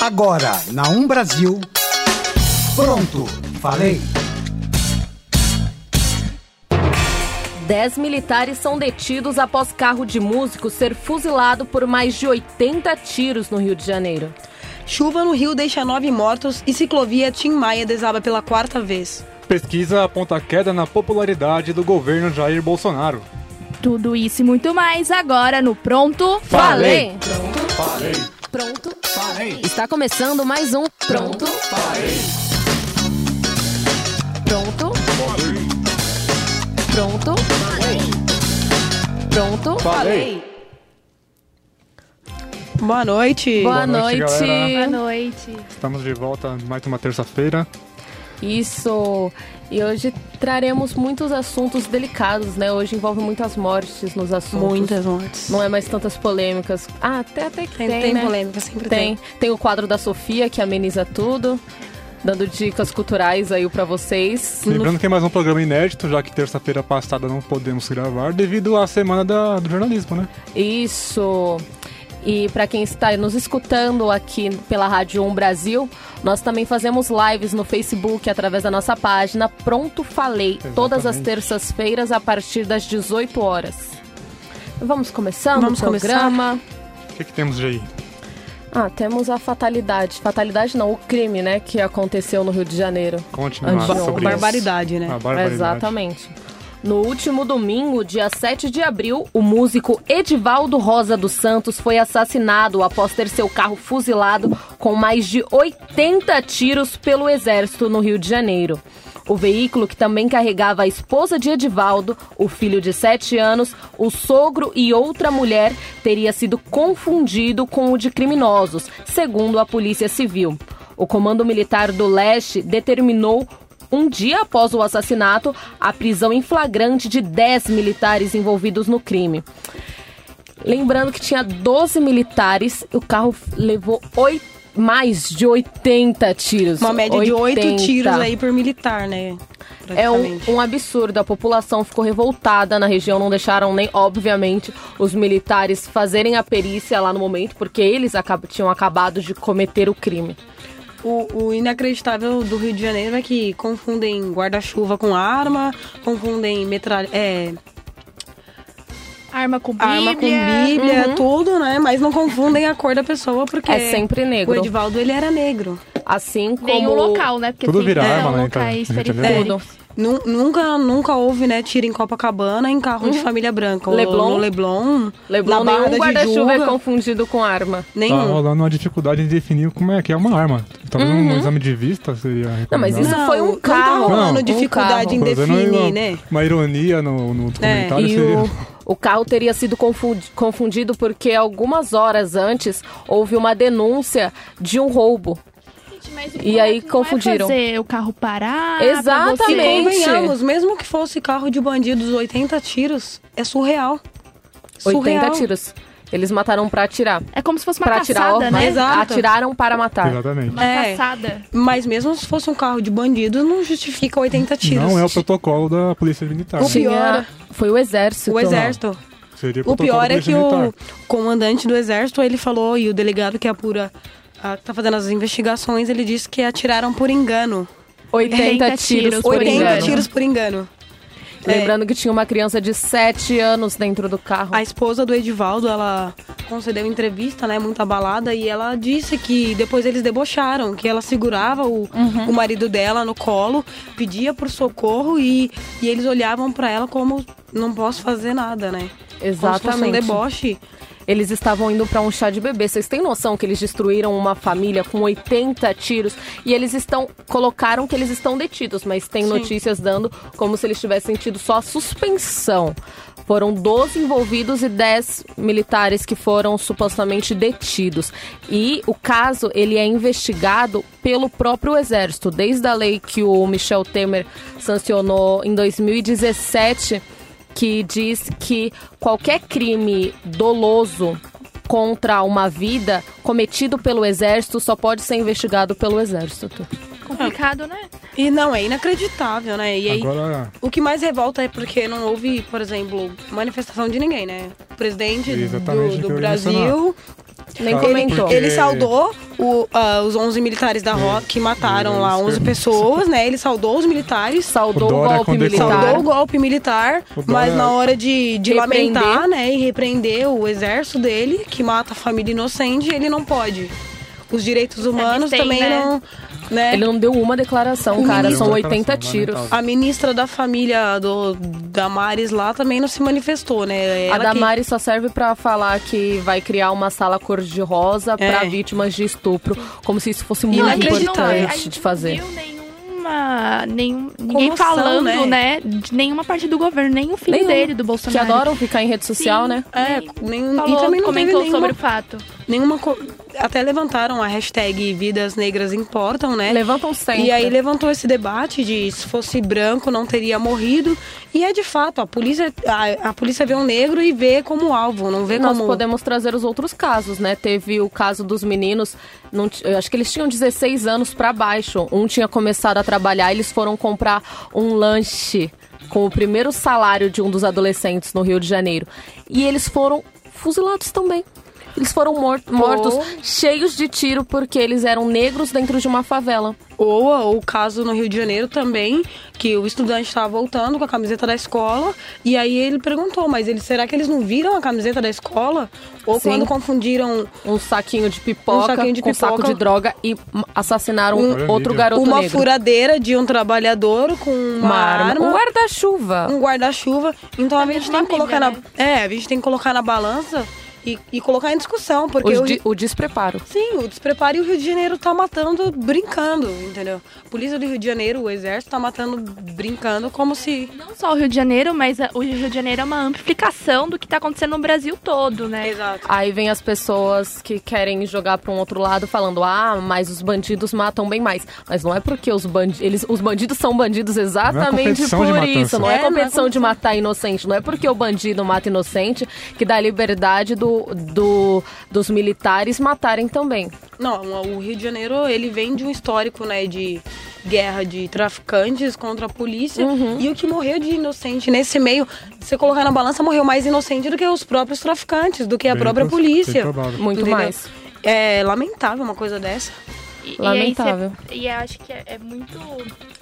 Agora, na Um Brasil. Pronto, falei. Dez militares são detidos após carro de músico ser fuzilado por mais de 80 tiros no Rio de Janeiro. Chuva no Rio deixa nove mortos e ciclovia Tim Maia desaba pela quarta vez. Pesquisa aponta queda na popularidade do governo Jair Bolsonaro. Tudo isso e muito mais agora no Pronto Falei! Pronto, falei. Pronto? Está começando mais um Pronto? Pronto? Pronto? Pronto? Falei. Boa noite. Boa, Boa noite, noite. Boa noite. Estamos de volta mais uma terça-feira. Isso. E hoje traremos muitos assuntos delicados, né? Hoje envolve muitas mortes nos assuntos. Muitas mortes. Não é mais tantas polêmicas. Ah, até, até que Tem, tem, tem né? polêmica, sempre Tem. tem. Tem o quadro da Sofia, que ameniza tudo. Dando dicas culturais aí pra vocês. Lembrando que é mais um programa inédito, já que terça-feira passada não podemos gravar devido à semana da- do jornalismo, né? Isso. E para quem está nos escutando aqui pela Rádio 1 Brasil, nós também fazemos lives no Facebook através da nossa página Pronto Falei, todas as Exatamente. terças-feiras a partir das 18 horas. Vamos começando Vamos o programa. O que, que temos de aí? Ah, temos a fatalidade. Fatalidade não, o crime, né, que aconteceu no Rio de Janeiro. De sobre Barbaridade, isso. né? A barbaridade. Exatamente. No último domingo, dia 7 de abril, o músico Edivaldo Rosa dos Santos foi assassinado após ter seu carro fuzilado com mais de 80 tiros pelo exército no Rio de Janeiro. O veículo, que também carregava a esposa de Edivaldo, o filho de 7 anos, o sogro e outra mulher, teria sido confundido com o de criminosos, segundo a Polícia Civil. O Comando Militar do Leste determinou um dia após o assassinato, a prisão em flagrante de 10 militares envolvidos no crime. Lembrando que tinha 12 militares, o carro levou oito, mais de 80 tiros. Uma média de oito 80. tiros aí por militar, né? É um, um absurdo. A população ficou revoltada na região, não deixaram nem, obviamente, os militares fazerem a perícia lá no momento, porque eles acab- tinham acabado de cometer o crime. O, o inacreditável do Rio de Janeiro é que confundem guarda-chuva com arma, confundem metralha, é, Arma com Bíblia. arma com bíblia, tudo, né? Mas não confundem a cor da pessoa, porque Uhum. É sempre negro. o Edivaldo, ele era negro. Assim como... Nem o local, né? Porque Tudo tem vira arma, né, então, periféricos. Nu- Nunca, nunca houve, né, tiro em Copacabana em carro de família branca. O- Leblon? No Leblon, Leblon, na Barra nenhum da guarda-chuva é confundido com arma. Tá nenhum. rolando uma dificuldade em definir como é que é uma arma. Talvez um exame de vista seria Uhum. Não, mas isso foi um não carro. tá rolando Não, dificuldade um em definir, uma, né? uma ironia no, no documentário. E seria... o, o carro teria sido confundi- confundido porque algumas horas antes houve uma denúncia de um roubo. Gente, mas E aí é- não confundiram. É fazer o carro parar. Exatamente. você- E convenhamos, mesmo que fosse carro de bandidos, 80 tiros, é surreal. 80 Surreal. tiros. Eles mataram pra atirar. É como se fosse uma Pra atirar, caçada, ó, né? Exato. atiraram para matar. Exatamente. Uma É. caçada. Mas mesmo se fosse um carro de bandido, não justifica 80 tiros. Não é o protocolo da Polícia Militar. O né? pior- foi o exército. O exército. Seria O protocolo pior é que Polícia o Militar. comandante do exército, ele falou, e o delegado que apura, a, que tá fazendo as investigações, ele disse que atiraram por engano. 80 80 tiros por por 80 engano. tiros por engano. É. Lembrando que tinha uma criança de 7 anos dentro do carro. A esposa do Edivaldo, ela concedeu entrevista, né, muito abalada, e ela disse que depois eles debocharam, que ela segurava o, Uhum. o marido dela no colo, pedia por socorro e, e eles olhavam pra ela como não posso fazer nada, né? Como se fosse um Exatamente. deboche. Eles estavam indo pra um chá de bebê. Vocês têm noção que eles destruíram uma família com 80 tiros e eles estão colocaram que eles estão detidos, mas tem Sim. notícias dando como se eles tivessem tido só suspensão. Foram 12 envolvidos e 10 militares que foram supostamente detidos. E o caso ele é investigado pelo próprio exército, desde a lei que o Michel Temer sancionou em 2017 que diz que qualquer crime doloso contra uma vida cometido pelo exército só pode ser investigado pelo exército. Complicado, né? E não, é inacreditável, né? E aí, Agora, o que mais revolta é porque não houve, por exemplo, manifestação de niném, né? O presidente Exatamente do, do. Brasil Nem comentou. porque- Ele saudou o, ah, os 11 militares da rota que mataram lá 11 pessoas, né? Ele saudou os militares. Saudou O o golpe militar. Saudou o golpe militar, O Dória- mas na hora de, de Repreender. lamentar, né, e repreender o exército dele, que mata a família inocente, ele não pode. Os direitos humanos tem, também né? não. Né? Ele não deu uma declaração, O cara. ministro- São Deu uma 80 declaração, tiros. A ministra da família do, da Maris lá também não se manifestou, né? A Ela que- Damares só serve pra falar que vai criar uma sala cor-de-rosa É. pra vítimas de estupro. Como se isso fosse muito a importante gente de fazer. Não viu nenhuma, nenhum, ninguém Comoção, falando, né? né? De nenhuma parte do governo, nem o filho Nenhum. dele, do Que Bolsonaro. adoram ficar em rede social, Sim. né? É, Nem nem, Falou, e também não teve comentou nenhuma, sobre o fato. nenhuma. co- Até levantaram a hashtag Vidas Negras Importam, né? Levantam sempre. E aí levantou esse debate de se fosse branco não teria morrido. E é de fato, a polícia, a, a polícia vê um negro e vê como alvo, não vê Nós como. podemos trazer os outros casos, né? Teve o caso dos meninos, não acho que eles tinham 16 anos pra baixo. Um tinha começado a trabalhar, eles foram comprar um lanche com o primeiro salário de um dos adolescentes no Rio de Janeiro. E eles foram fuzilados também. Eles foram mor- mortos, cheios de tiro, porque eles eram negros dentro de uma favela. Ou, ou o caso no Rio de Janeiro também, que o estudante estava voltando com a camiseta da escola, e aí ele perguntou, mas eles, será que eles não viram a camiseta da escola? Ou Sim. quando confundiram Um saquinho de pipoca Um saquinho de com saco pipoca. de droga e assassinaram a outro garoto uma negro. furadeira de um trabalhador com uma, Uma arma. arma. Um guarda-chuva. um guarda-chuva. Então a gente tem que colocar na. É, a gente tem que colocar na balança e, e colocar em discussão, porque o, de- Ri- o despreparo. Sim, o despreparo e o Rio de Janeiro tá matando brincando, entendeu? A polícia do Rio de Janeiro, o exército tá matando brincando como se. Não só o Rio de Janeiro, mas o Rio de Janeiro é uma amplificação do que tá acontecendo no Brasil todo, né? Exato. Aí vem as pessoas que querem jogar para um outro lado falando: "Ah, mas os bandidos matam bem mais". Mas não é porque os bandidos, eles os bandidos são bandidos exatamente competição de por matança. isso, não é, É, não é competição de competição. matar inocente, não é porque o bandido mata inocente que dá liberdade do, do dos militares matarem também. Não, o Rio de Janeiro, ele vem de um histórico, né, de guerra de traficantes contra a polícia. E o que morreu de inocente nesse meio, se você colocar na balança, morreu mais inocente do que os próprios traficantes, do que a Bem própria polícia. Muito Entendeu? mais. É lamentável uma coisa dessa. E, Lamentável. E, aí cê- e eu acho que é, é muito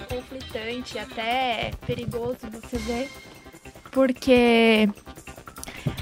conflitante, até perigoso você ver, porque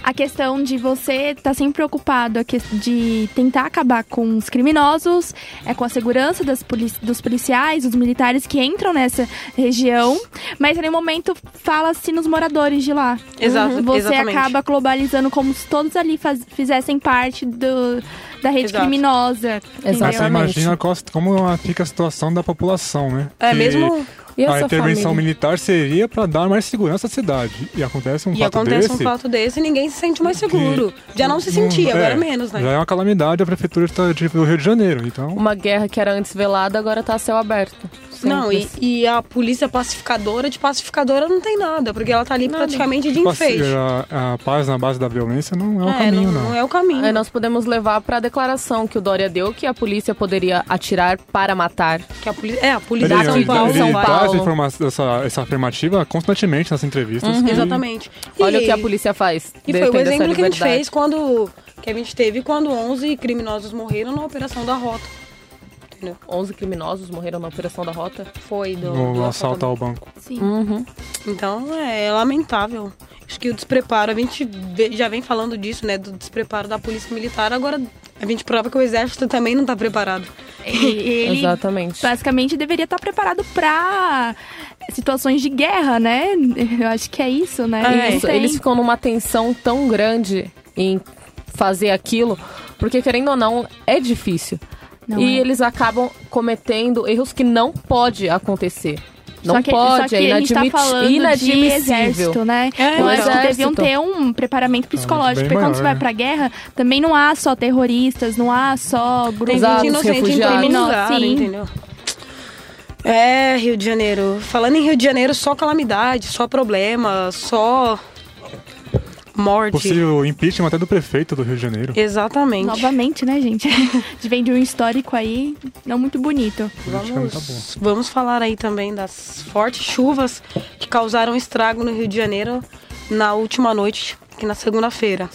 a questão de você estar sempre preocupado de tentar acabar com os criminosos, é com a segurança das poli- dos policiais, dos militares que entram nessa região, mas em nenhum momento fala-se nos moradores de lá. Exato, Você exatamente. acaba globalizando como se todos ali faz- fizessem parte do, da rede Exato. criminosa. Mas Exatamente. você imagina qual- como fica a situação da população, né? É Que mesmo. E a intervenção família? militar seria para dar mais segurança à cidade. E acontece um E fato acontece desse. um fato desse e ninguém se sente mais seguro. Já não se não- sentia, é, agora menos, né? Já é uma calamidade a prefeitura de- de- do Rio de Janeiro. Então, Uma guerra que era antes velada, agora tá a céu aberto. Não, e, e a polícia pacificadora, de pacificadora não tem nada, porque ela tá ali praticamente de passe- enfeite. a, a paz na base da violência não é o É, caminho, não, não. não é o caminho. Aí nós podemos levar para a declaração que o Dória deu que a polícia poderia atirar para matar. Que a polícia, é, a polícia Ele, de São São Paulo. ele São dá essa, Paulo. essa, essa afirmativa constantemente nas entrevistas. e- Exatamente. Olha E- o que a polícia faz. E foi o exemplo que a gente fez quando. Que a gente teve quando 11 criminosos morreram na Operação da Rota. Entendeu? 11 criminosos morreram na Operação da Rota. Foi do. No, do assalto ao banco. Sim. Uhum. Então é lamentável. Acho que o despreparo, a gente já vem falando disso, né? Do despreparo da polícia militar. Agora a gente prova que o exército também não tá preparado. Ele Exatamente. basicamente deveria estar preparado para situações de guerra, né? Eu acho que é isso, né? É, Isso, eles ficam numa tensão tão grande em fazer aquilo, porque querendo ou não, é difícil. Não e é. eles acabam cometendo erros que não pode acontecer. Não só que, pode, só que é a gente tá de inadmissível. exército, né? É, Eu acho que exército. deviam ter um preparamento psicológico, bem porque quando maior, você vai né? pra guerra, também não há só terroristas, não há só Tem grupos Exato, gente inocente em todo refugiados. lugar, Sim. entendeu? É, Rio de Janeiro. Falando em Rio de Janeiro, só calamidade, só problema, só morte. Possível impeachment até do prefeito do Rio de Janeiro. Exatamente. Novamente, né, gente? De vem de um histórico aí não muito bonito. Tá. Vamos, vamos falar aí também das fortes chuvas que causaram estrago no Rio de Janeiro na última noite, aqui na segunda-feira.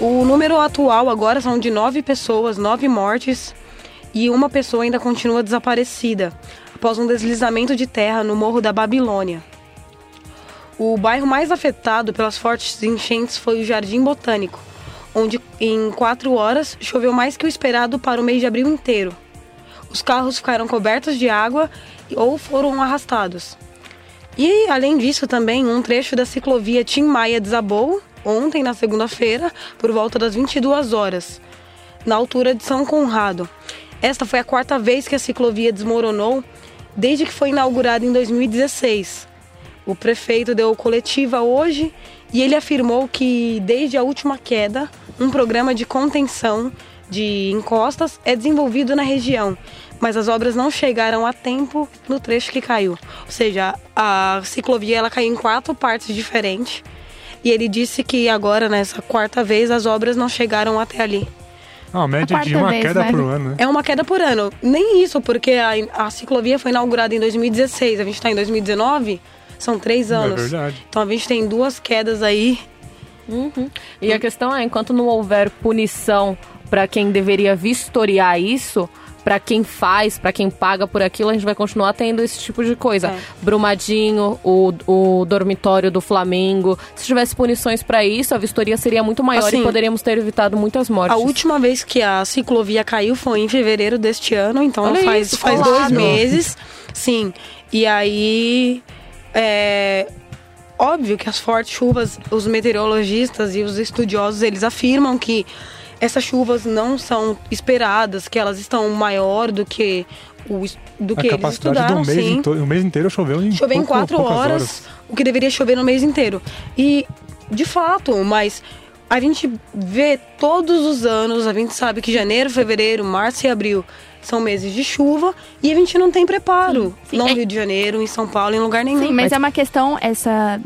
O número atual agora são de nove pessoas, nove mortes, e uma pessoa ainda continua desaparecida após um deslizamento de terra no Morro da Babilônia. O bairro mais afetado pelas fortes enchentes foi o Jardim Botânico, onde em quatro horas choveu mais que o esperado para o mês de abril inteiro. Os carros ficaram cobertos de água ou foram arrastados. E, além disso, também um trecho da ciclovia Tim Maia desabou ontem, na segunda-feira, por volta das 22 horas, na altura de São Conrado. Esta foi a quarta vez que a ciclovia desmoronou desde que foi inaugurada em 2016. O prefeito deu coletiva hoje e ele afirmou que, desde a última queda, um programa de contenção de encostas é desenvolvido na região, mas as obras não chegaram a tempo no trecho que caiu. Ou seja, a ciclovia ela caiu em quatro partes diferentes. E ele disse que agora, nessa quarta vez, as obras não chegaram até ali. Ah, a média A de uma vez, queda né? por ano, né? É uma queda por ano. Nem isso, porque a, a ciclovia foi inaugurada em 2016, a gente está em 2019, são três É anos. verdade. então a gente tem duas quedas aí. Uhum. E a questão é, enquanto não houver punição para quem deveria vistoriar isso, para quem faz, para quem paga por aquilo, a gente vai continuar tendo esse tipo de coisa. É. Brumadinho, o, o dormitório do Flamengo. Se tivesse punições para isso, a vistoria seria muito maior Assim, e poderíamos ter evitado muitas mortes. A última vez que a ciclovia caiu foi em fevereiro deste ano, então Olha faz, isso, faz colado. dois meses. Sim. E aí. É, óbvio que as fortes chuvas, os meteorologistas e os estudiosos, eles afirmam que essas chuvas não são esperadas, que elas estão maior do que o, do A que eles estudaram, do mês, sim. o mês inteiro choveu em, Chover em pouco- quatro poucas horas, o que deveria chover no mês inteiro. E, de fato, mas a gente vê todos os anos, a gente sabe que janeiro, fevereiro, março e abril são meses de chuva e a gente não tem preparo. Sim, sim. Não É- no Rio de Janeiro, em São Paulo, em lugar nenhum. Sim, mas, é uma questão, essa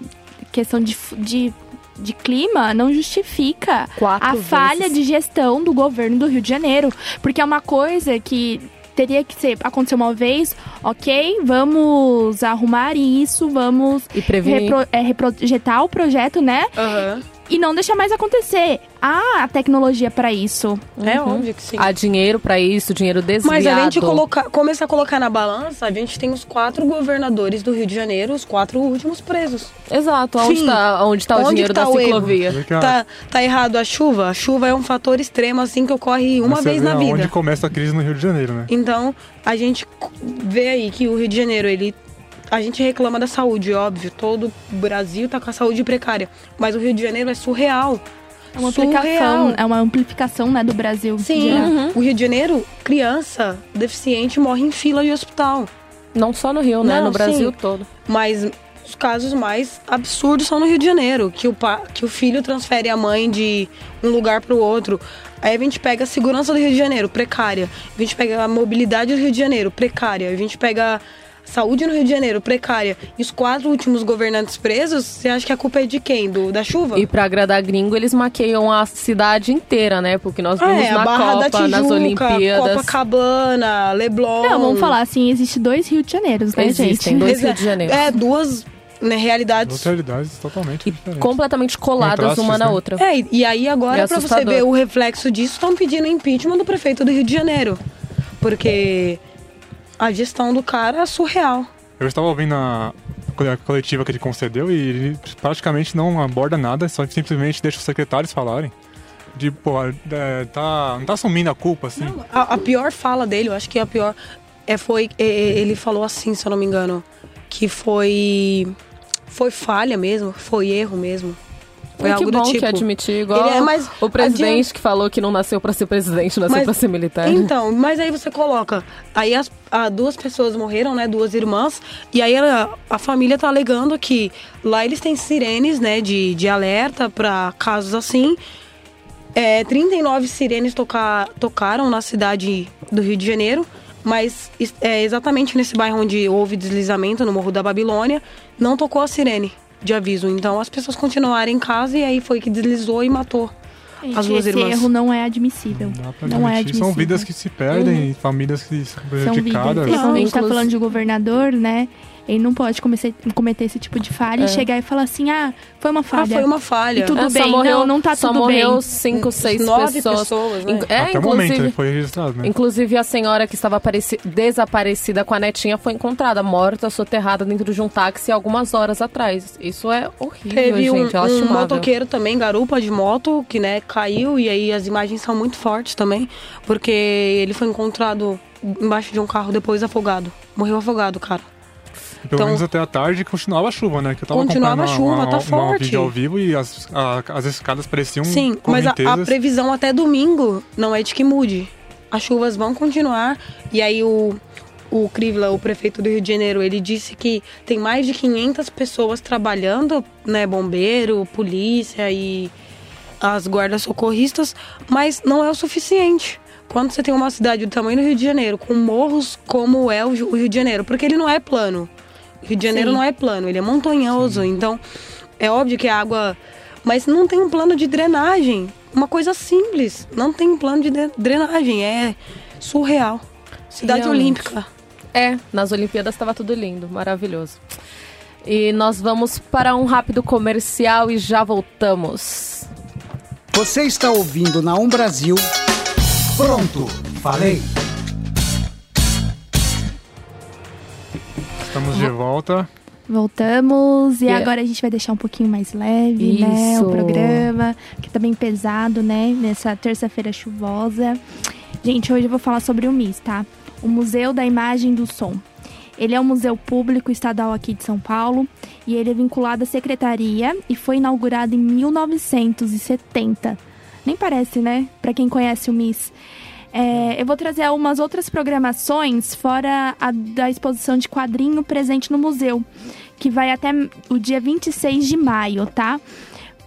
questão de, f- de, de clima não justifica Quatro a vezes. falha de gestão do governo do Rio de Janeiro. Porque é uma coisa que teria que ser, acontecer uma vez, ok, vamos arrumar isso, vamos E repro, é, reprojetar o projeto, né? Aham. E não deixar mais acontecer. Há a tecnologia para isso. É Uhum. óbvio que sim. Há dinheiro para isso, dinheiro desviado. Mas a gente colocar, começar a colocar na balança, a gente tem os quatro governadores do Rio de Janeiro, os quatro últimos presos. Exato, onde Sim. está onde tá o Onde dinheiro que tá da o ciclovia? Tá, tá errado a chuva? A chuva é um fator extremo, assim, que ocorre uma mas vez na vida. Onde começa a crise no Rio de Janeiro, né? Então, a gente vê aí que o Rio de Janeiro, ele. A gente reclama da saúde, óbvio. Todo o Brasil tá com a saúde precária. Mas o Rio de Janeiro é surreal. É uma Surreal. amplificação, é uma amplificação, né, do Brasil. Sim, geral. o Rio de Janeiro, criança deficiente morre em fila de hospital. Não só no Rio, né? Não, no Brasil sim. todo. Mas os casos mais absurdos são no Rio de Janeiro, que o, pa- que o filho transfere a mãe de um lugar para o outro. Aí a gente pega a segurança do Rio de Janeiro, precária. A gente pega a mobilidade do Rio de Janeiro, precária. A gente pega saúde no Rio de Janeiro, precária. E os quatro últimos governantes presos, você acha que a culpa é de quem? Do, da chuva? E pra agradar gringo, eles maqueiam a cidade inteira, né? Porque nós Ah, vimos é, na a Barra da Copa, nas Tijuca, Olimpíadas. Copacabana, Leblon. Não, vamos falar assim, existe dois Rio de Janeiros, né, Existem gente? dois Exa- Rio de Janeiro. É, duas né, realidades Duas realidades totalmente diferentes. completamente coladas uma na né? outra. É, e- aí agora, É pra você ver o reflexo disso, estão pedindo impeachment do prefeito do Rio de Janeiro. Porque a gestão do cara é surreal. Eu estava ouvindo a cole- a coletiva que ele concedeu e ele praticamente não aborda nada, só simplesmente deixa os secretários falarem. De, pô, é, tá, não tá assumindo a culpa, assim. A, a pior fala dele, eu acho que a pior é, foi. é, é, ele falou assim, se eu não me engano, que foi. Foi falha mesmo, foi erro mesmo. Foi E algo que bom do tipo. que admitir, igual é mais- o presidente que falou que não nasceu pra ser presidente, nasceu Mas- pra ser militar. Então, mas aí você coloca. Aí as a, duas pessoas morreram, né? Duas irmãs. E aí ela- a família tá alegando que lá eles têm sirenes, né? De, de alerta pra casos assim. É, 39 sirenes toca, tocaram na cidade do Rio de Janeiro. Mas é, exatamente nesse bairro onde houve deslizamento, no Morro da Babilônia, não tocou a sirene de aviso. Então as pessoas continuaram em casa e aí foi que deslizou e matou Gente, as duas esse irmãs. erro não é admissível. Não Não é admitir. São admissível. vidas que se perdem, famílias que são São vidas. prejudicadas. Como a gente tá Inclusive- falando de governador, né? Ele não pode cometer, cometer esse tipo de falha e chegar e falar assim, ah, foi uma Ah, falha. foi uma falha. E tudo É, só bem, morreu, não, não tá só tudo morreu bem. cinco, seis Nove pessoas. pessoas, né? Inc- É, Até o momento inclusive, ele foi registrado, né? inclusive a senhora que estava apareci- desaparecida com a netinha foi encontrada morta, soterrada dentro de um táxi algumas horas atrás. Isso é horrível, Teve um, gente. é um lastimável. motoqueiro também, garupa de moto, que né, caiu e aí as imagens são muito fortes também, porque ele foi encontrado embaixo de um carro depois afogado. Morreu afogado, cara. Pelo então- menos até a tarde continuava a chuva, né? Que eu tava Continuava a chuva, uma, tá uma, forte. vídeo ao vivo e as, a- as escadas pareciam Sim, mas a, a previsão até domingo não é de que mude. As chuvas vão continuar e aí o o Krivla, o prefeito do Rio de Janeiro, ele disse que tem mais de 500 pessoas trabalhando, né, bombeiro, polícia e as guardas socorristas, mas não é o suficiente. Quando você tem uma cidade do tamanho do Rio de Janeiro, com morros como é o Rio de Janeiro, porque ele não é plano. O Rio de Janeiro Sim. não é plano, ele é montanhoso, então é óbvio que a água mas não tem um plano de drenagem. Uma coisa simples. Não tem um plano de de- drenagem. É surreal. Cidade Realmente. Olímpica. É, nas Olimpíadas estava tudo lindo, maravilhoso. E nós vamos para um rápido comercial e já voltamos. Você está ouvindo na Um Brasil. Pronto, falei. Estamos de volta. Voltamos e E- agora a gente vai deixar um pouquinho mais leve, né? Isso. O programa, que tá bem pesado, né? Nessa terça-feira chuvosa. Gente, hoje eu vou falar sobre o MIS, tá? O Museu da Imagem do Som. Ele é um museu público estadual aqui de São Paulo e ele é vinculado à secretaria e foi inaugurado em 1970. Nem parece, né? Pra quem conhece o MIS. É, eu vou trazer algumas outras programações fora a da exposição de quadrinho presente no museu, que vai até o dia 26 de maio, tá?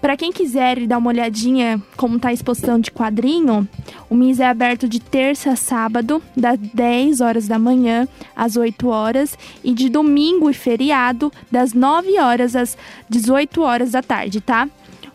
Para quem quiser dar uma olhadinha como tá a exposição de quadrinho, o MIS é aberto de terça a sábado, das 10 horas da manhã às 8 horas, e de domingo e feriado, das 9 horas às 18 horas da tarde, tá?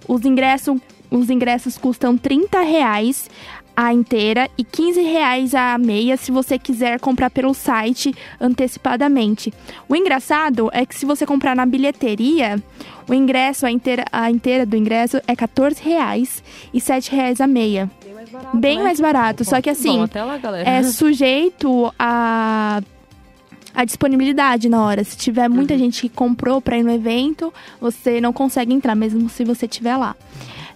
Os ingressos, os ingressos custam 30 reais a inteira e 15 reais a meia se você quiser comprar pelo site antecipadamente. O engraçado é que se você comprar na bilheteria, o ingresso, a inteira, a inteira do ingresso é 14 reais e 7 reais a meia. Bem mais barato. Bem mais barato, só que assim, até lá, é sujeito a a disponibilidade na hora. Se tiver muita gente que comprou para ir no evento, você não consegue entrar, mesmo se você estiver lá.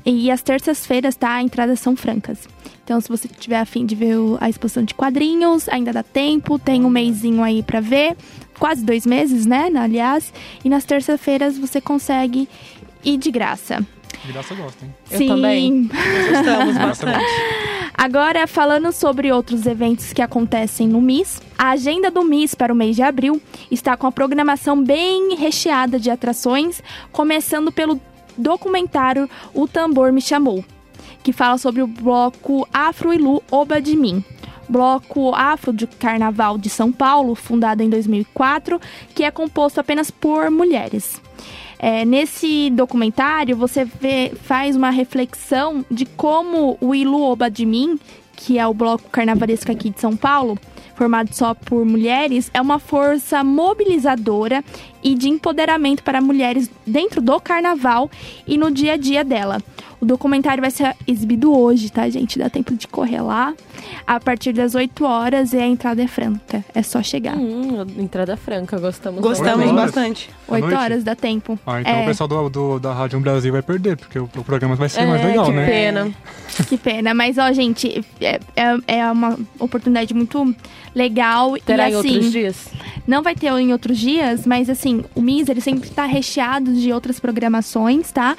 E as terças-feiras, tá? Entradas são francas. Então, se você tiver afim de ver a exposição de quadrinhos, ainda dá tempo, tem um mêsinho aí para ver. Quase dois meses, né? Aliás. E nas terças-feiras você consegue ir de graça. Graça eu gosto, hein? Eu também. Gostamos bastante. Agora, falando sobre outros eventos que acontecem no MIS, a agenda do MIS para o mês de abril está com a programação bem recheada de atrações, começando pelo documentário O Tambor Me Chamou, que fala sobre o bloco Afro Ilu Oba de Mim. Bloco Afro de Carnaval de São Paulo, fundado em 2004, que é composto apenas por mulheres. É, nesse documentário, você vê, faz uma reflexão de como o Ilu Oba de Mim, que é o bloco carnavalesco aqui de São Paulo, formado só por mulheres, é uma força mobilizadora e de empoderamento para mulheres dentro do carnaval e no dia a dia dela. O documentário vai ser exibido hoje, tá, gente? Dá tempo de correr lá. A partir das 8 horas e a entrada é franca. É só chegar. Hum, entrada franca, gostamos. Gostamos horas? bastante. À 8 noite? horas dá tempo. Ah, então É. o pessoal do, do- da Rádio Brasil vai perder, porque o, o programa vai ser mais É, legal, que né? pena. Que pena. Mas, ó, gente, é, é, é uma oportunidade muito legal. Terá e em assim, outros dias? Não vai ter em outros dias, mas assim, o MIS ele sempre tá recheado de outras programações, tá?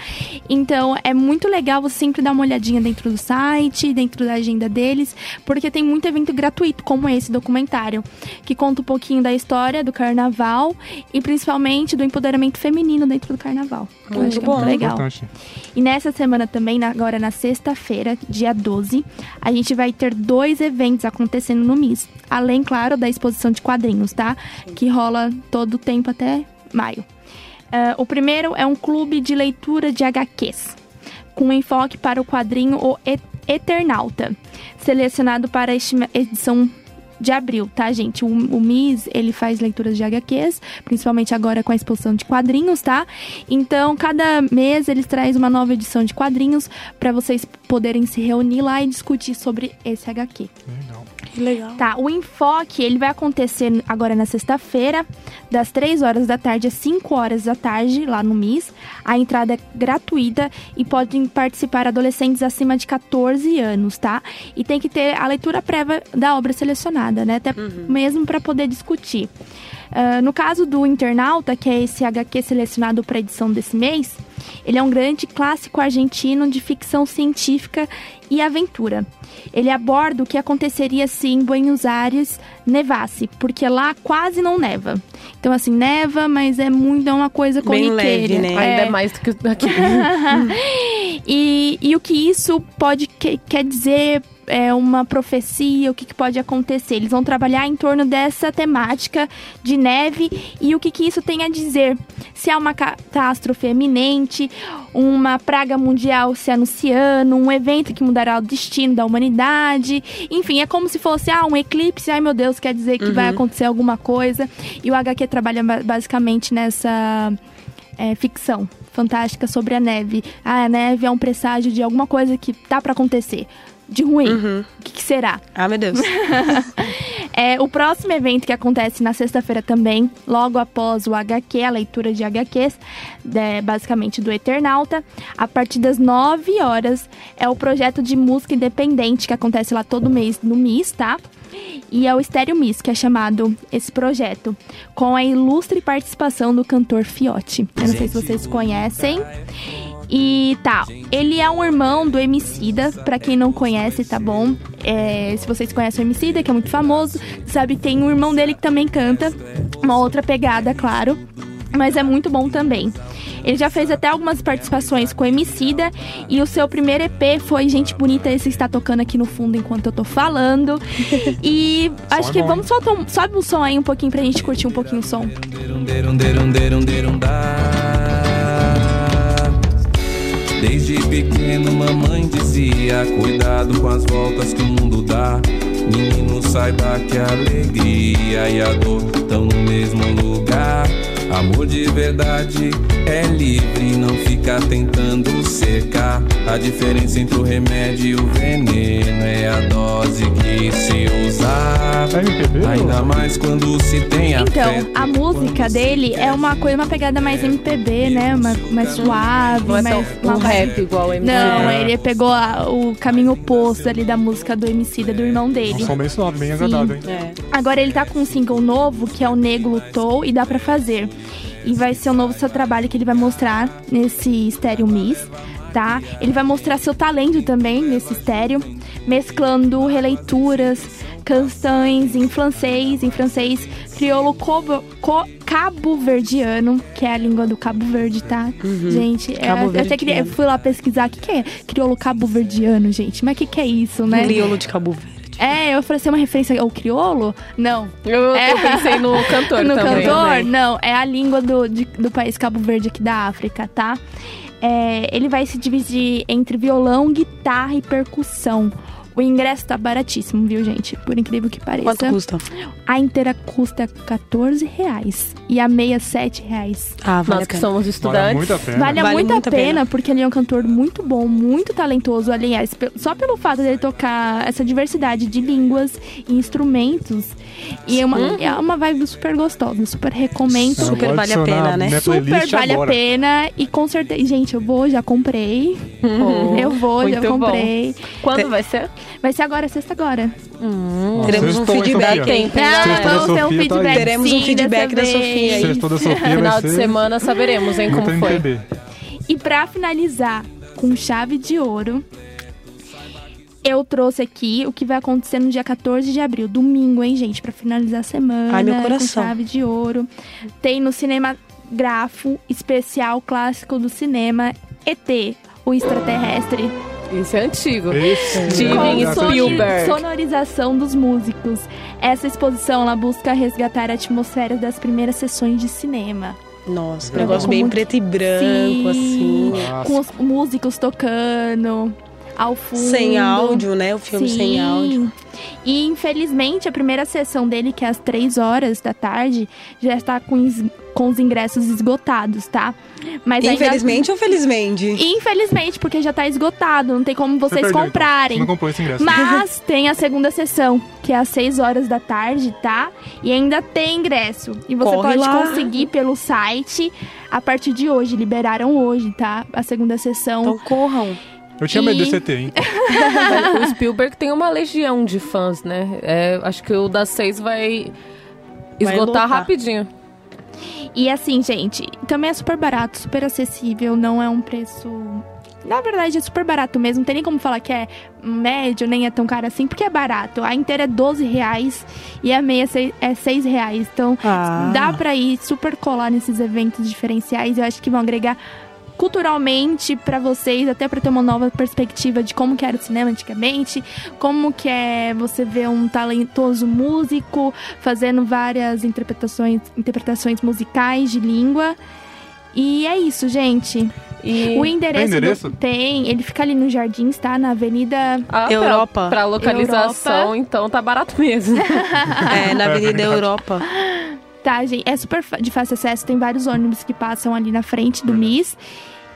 Então é muito legal você sempre dar uma olhadinha dentro do site, dentro da agenda deles, porque tem muito evento gratuito, como esse documentário, que conta um pouquinho da história do carnaval e principalmente do empoderamento feminino dentro do carnaval. Eu Muito acho que é bom. muito legal. Importante. E nessa semana também, agora na sexta-feira, dia 12, a gente vai ter dois eventos acontecendo no MIS. Além, claro, da exposição de quadrinhos, tá? Que rola todo o tempo até maio. Ah, o primeiro é um clube de leitura de HQs, com enfoque para o quadrinho O Eternauta, selecionado para a edição de abril, tá, gente? O, o MIS, ele faz leituras de HQs, principalmente agora com a exposição de quadrinhos, tá? Então, cada mês eles traz uma nova edição de quadrinhos para vocês poderem se reunir lá e discutir sobre esse HQ. Legal. Que legal. Tá, o enfoque, ele vai acontecer agora na sexta-feira, das 3 horas da tarde às 5 horas da tarde, lá no MIS. A entrada é gratuita e podem participar adolescentes acima de 14 anos, tá? E tem que ter a leitura prévia da obra selecionada, né? Até mesmo para poder discutir. Ah, no caso do Internauta, que é esse HQ selecionado para edição desse mês, ele é um grande clássico argentino de ficção científica e aventura. Ele aborda o que aconteceria se em Buenos Aires nevasse, porque lá quase não neva. Então, assim, neva, mas é muito é uma coisa Bem corriqueira. leve, né? Ainda É. é mais do que aqui. e, e o que isso pode que- quer dizer é uma profecia, o que, que pode acontecer. Eles vão trabalhar em torno dessa temática de neve e o que, que isso tem a dizer. Se há uma catástrofe eminente, uma praga mundial se anunciando, um evento que mudará o destino da humanidade. Enfim, é como se fosse ah, um eclipse. Ai meu Deus, quer dizer que vai acontecer alguma coisa. E o HQ trabalha ba- basicamente nessa é, ficção fantástica sobre a neve. Ah, a neve é um presságio de alguma coisa que tá pra acontecer. De ruim. O que, que será? Ah, meu Deus. É, o próximo evento que acontece na sexta-feira também, logo após o HQ, a leitura de HQs, é, basicamente do Eternauta, a partir das 9 horas, é o projeto de música independente que acontece lá todo mês no MIS, tá? E é o Estéreo Miss, que é chamado esse projeto, com a ilustre participação do cantor Fiote. Eu não sei se vocês conhecem. E tá, ele é um irmão do Emicida, pra quem não conhece, tá bom? É, se vocês conhecem o Emicida, que é muito famoso, sabe, tem um irmão dele que também canta, uma outra pegada, claro, mas é muito bom também. Ele já fez até algumas participações com o Emicida e o seu primeiro EP foi Gente Bonita, esse está tocando aqui no fundo enquanto eu tô falando. E acho que vamos soltar um, sobe um som aí um pouquinho pra gente curtir um pouquinho o som. Desde pequeno, mamãe dizia: Cuidado com as voltas que o mundo dá. Menino, saiba que a alegria e a dor estão no mesmo lugar. Amor de verdade é livre, não fica tentando cercar. A diferença entre o remédio e o veneno é a dose que se usar. É MPB? Ainda mais quando se tem Então, afeto. a música dele é uma coisa, uma pegada mais MPB, né? Uma, mais suave, Não é mais uma um rap igual o MC. Não, É. ele pegou a- o caminho oposto ali da música do Emicida, do irmão Um dele. som bem suave, bem agradável, hein? É. Agora ele tá com um single novo, que é o Nego Lutou e Dá Pra Fazer. E vai ser o novo seu trabalho que ele vai mostrar nesse Estéreo Miss, tá? Ele vai mostrar seu talento também nesse estéreo, mesclando releituras, canções em francês, em francês, crioulo cabo-verdiano, que é a língua do Cabo Verde, tá? Gente, é, eu até queria, eu fui lá pesquisar o que, que é crioulo cabo-verdiano, gente. Mas o que, que é isso, né? Crioulo de Cabo Verde. É, eu falei assim, uma referência ao crioulo? Não. Eu, É. eu pensei no cantor no também. cantor? também. Não, é a língua do, de- do país Cabo Verde aqui da África, tá? É, ele vai se dividir entre violão, guitarra e percussão. O ingresso tá baratíssimo, viu, gente? Por incrível que pareça. Quanto custa? A inteira custa 14 reais e a meia 7 reais. Ah, vale Nós que somos Vale estudantes. muito a pena. Vale, Vale muito a muito a pena, pena. porque ele é um cantor muito bom, muito talentoso. Aliás, só pelo fato dele tocar essa diversidade de línguas e instrumentos. E é uma, é uma vibe super gostosa, super recomendo. Eu Super vou vale a pena, né? Super vale agora. a pena e com certeza. Gente, eu vou, já comprei. Oh, eu vou, já muito bom. comprei. Quando vai ser? Vai ser agora, sexta agora. Nossa, Teremos um feedback, hein? Sexta vamos ter um tá feedback. Teremos um feedback da Sofia da Sofia Final de semana saberemos, hein, como foi. E pra finalizar com chave de ouro, eu trouxe aqui o que vai acontecer no dia 14 de abril, domingo, hein, gente, Pra finalizar a semana. Ai, meu Com coração. chave de ouro. Tem no cinema Grafo, especial clássico do cinema ET, o extraterrestre. Isso é antigo. Steven é sonori- Spielberg. sonorização dos músicos. Essa exposição ela busca resgatar a atmosfera das primeiras sessões de cinema. Nossa, um negócio bem preto e branco, Sim. assim. Nossa. com os músicos tocando. Ao fundo. Sem áudio, né? O filme sem Sim. áudio. E infelizmente a primeira sessão dele, que é às três horas da tarde, já está com, is- com os ingressos esgotados, tá? Mas ainda- Infelizmente ou felizmente? Infelizmente, porque já tá esgotado, não tem como vocês perdeu, então. comprarem. Você não comprou esse ingresso. Mas tem a segunda sessão, que é às 6 horas da tarde, tá? E ainda tem ingresso. E você Corre pode lá. conseguir pelo site a partir de hoje. Liberaram hoje, tá? A segunda sessão. Então corram. Eu tinha medo E- desse ET, hein? o Spielberg tem uma legião de fãs, né? É, acho que o das seis vai Vai esgotar lotar. rapidinho. E assim, gente, também é super barato, super acessível, não é um preço. Na verdade, é super barato mesmo. Não tem nem como falar que é médio, nem é tão caro assim, porque é barato. A inteira é 12 reais e a meia é sei- é 6 reais. Então, Ah. dá pra ir super colar nesses eventos diferenciais. Eu acho que vão agregar culturalmente pra vocês, até pra ter uma nova perspectiva de como que era o cinema antigamente, como que é você ver um talentoso músico fazendo várias interpretações, interpretações musicais de língua. E é isso, gente. E O endereço, Tem endereço? Do, tem, ele fica ali no Jardins, tá? Na Avenida Ah, Europa. Pra, localização, Europa. então tá barato mesmo. É, na Avenida Europa. Tá, gente, é super de fácil acesso, tem vários ônibus que passam ali na frente do MIS.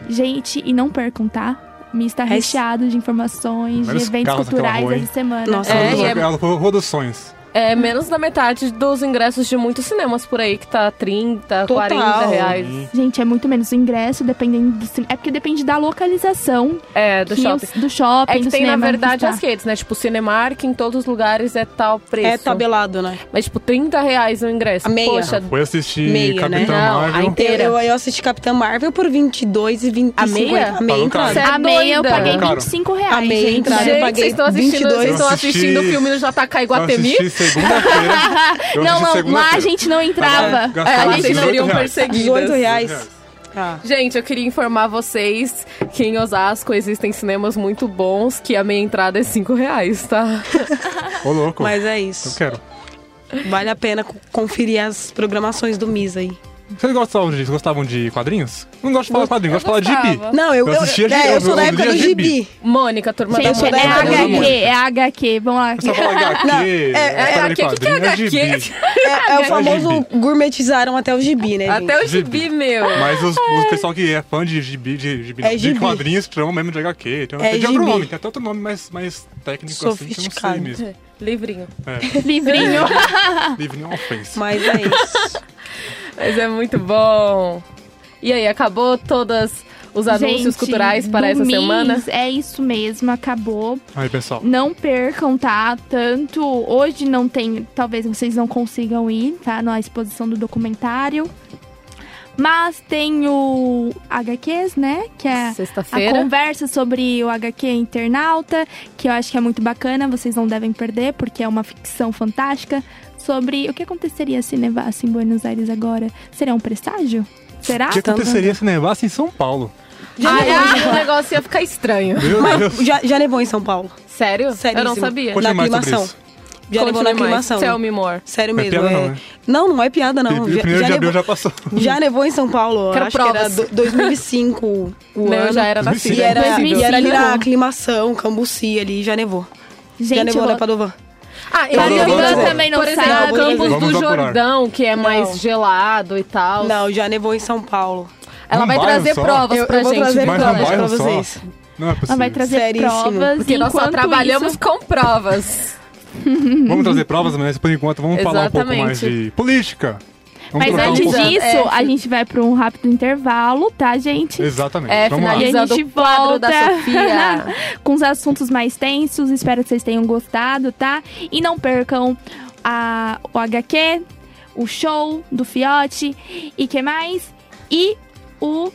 Gente, e não percam, tá? O MIS tá É recheado de informações, Vários de eventos carros naquela culturais rua, hein? essa semana. Nossa, É, e é- dos- a Rua dos Sonhos. É menos da metade dos ingressos de muitos cinemas por aí, que tá 30, Total. 40 reais. Gente, é muito menos o ingresso, dependendo do É porque depende da localização É, do shopping. os- do shopping, É que do tem, na cinema verdade, está. as redes, né? Tipo, o Cinemark em todos os lugares é tal preço. É tabelado, né? Mas, tipo, 30 reais o ingresso. A meia. Poxa, Foi assistir Meia, Capitão né? Não, Marvel. a inteira. Eu, eu assisti Capitã Marvel por 22 e 20 A e meia? 50. A meia. Cê é A meia eu paguei Caro. 25 reais, A meia gente. entrada. eu Gente, paguei vocês estão assistindo, 22. vocês estão Eu assistindo o filme no JK Eu Iguatemi? assisti segunda-feira. Eu Não, não, lá a gente não entrava. É, a gente 18 seriam reais. perseguidas. 18 reais. Ah. Gente, eu queria informar vocês que em Osasco existem cinemas muito bons, que a meia entrada é 5 reais, tá? Ô, louco. Mas é Eu isso. quero. Vale a pena co- conferir as programações do MIS aí. Vocês gostavam de, gostavam de quadrinhos? Não gosto de falar quadrinhos, gosto de falar de gibi. Não, eu, Eu eu, assistia é, eu gibi, sou da eu época do gibi. Mônica, turma da sou da é época da HQ, Mônica. é HQ. Vamos lá. Você fala HQ, Não, é- de HQ, o que que é HQ? É, é o famoso gourmetizaram até o gibi, né, gente? Até o gibi, meu. Mas os, os pessoal que é fã de gibi, de, gibi, É de gibi. quadrinhos, chamam mesmo de HQ. Tem, É tem de outro nome, tem até outro nome mais, mais técnico assim, que eu não sei mesmo. Livrinho. É, Livrinho. livre não ofensa. Mas é isso. Mas é muito bom. E aí, acabou todos os anúncios Gente, culturais para essa semana? É isso mesmo, acabou. Aí, pessoal. Não percam, tá? Tanto hoje não tem, talvez vocês não consigam ir, tá? Na exposição do documentário. Mas tem o HQs, né? Que é a conversa sobre o HQ Internauta, que eu acho que é muito bacana, vocês não devem perder, porque é uma ficção fantástica sobre o que aconteceria se nevasse em Buenos Aires agora. Seria um presságio? Será? O que aconteceria se nevasse em São Paulo? Ai, ai, o negócio ia ficar estranho. Deus. Já, já levou em São Paulo. Sério? Eu Seríssimo. não sabia. Conte Na aclimação. Já levou na Conte-me mais. aclimação. Tell me more. Sério Não é mesmo. piada é- não, né? não, não é piada, não. Primeiro de abril já passou. já nevou em São Paulo. Quero acho que era provas. do- 2005 o Não, eu ano. já era 2005. nascida. E era, 2005. e era ali na aclimação, Cambuci ali, já nevou. já Gente, nevou eu na vou- Padovan. Ah, vamos lá. também não Por exemplo, sabe. Campos Vamos do apurar. Jordão, que é mais Não. gelado e tal. Não, já nevou em São Paulo. Ela Um vai bairro trazer só? provas Eu, pra eu vou gente. trazer um provas pra bairro só? vocês. Não é possível. Ela vai trazer Seríssimo. provas. Porque nós só enquanto trabalhamos isso- com provas. Vamos trazer provas, mas por enquanto vamos falar um pouco Exatamente. mais de política. Vamos Mas um antes disso, É, a gente vai para um rápido intervalo, tá, gente? Exatamente. É, vamos lá. finalizando E a gente o quadro da volta. Sofia. Com os assuntos mais tensos. Espero que vocês tenham gostado, tá? E não percam a, o HQ, o show do Fiote e que mais? E o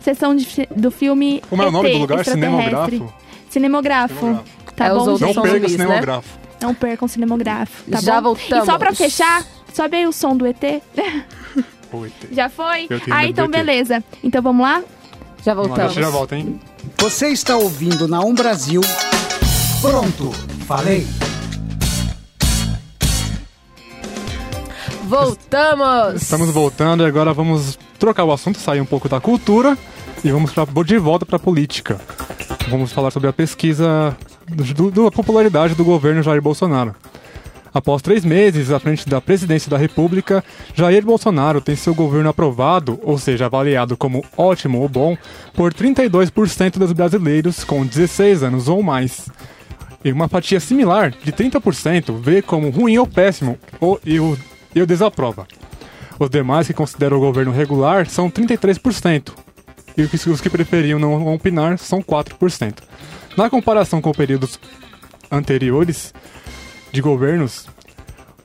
sessão de do filme Como é o nome do lugar? extraterrestre. Cinemógrafo? Cinemógrafo. Cinemógrafo. Tá É, bom, outros Não gente? são perca o zumbis, né? Não percam o cinemógrafo, tá Já bom? voltamos. E só pra fechar, sobe aí o som do ET. Já foi? Ah, então beleza. Então vamos lá? Já a voltamos. já volta, hein? Você está ouvindo na Um Brasil. Pronto, falei. Voltamos! Estamos voltando e agora vamos trocar o assunto, sair um pouco da cultura e vamos pra, de volta pra política. vamos falar sobre a pesquisa do- do- da popularidade do governo Jair Bolsonaro. Após três meses à frente da presidência da República, Jair Bolsonaro tem seu governo aprovado, ou seja, avaliado como ótimo ou bom, por 32% dos brasileiros com 16 anos ou mais. E uma fatia similar, de 30%, vê como ruim ou péssimo ou, e, o, e o desaprova. Os demais que consideram o governo regular são 33%, e os que preferiam não opinar são 4%. Na comparação com períodos anteriores de governos,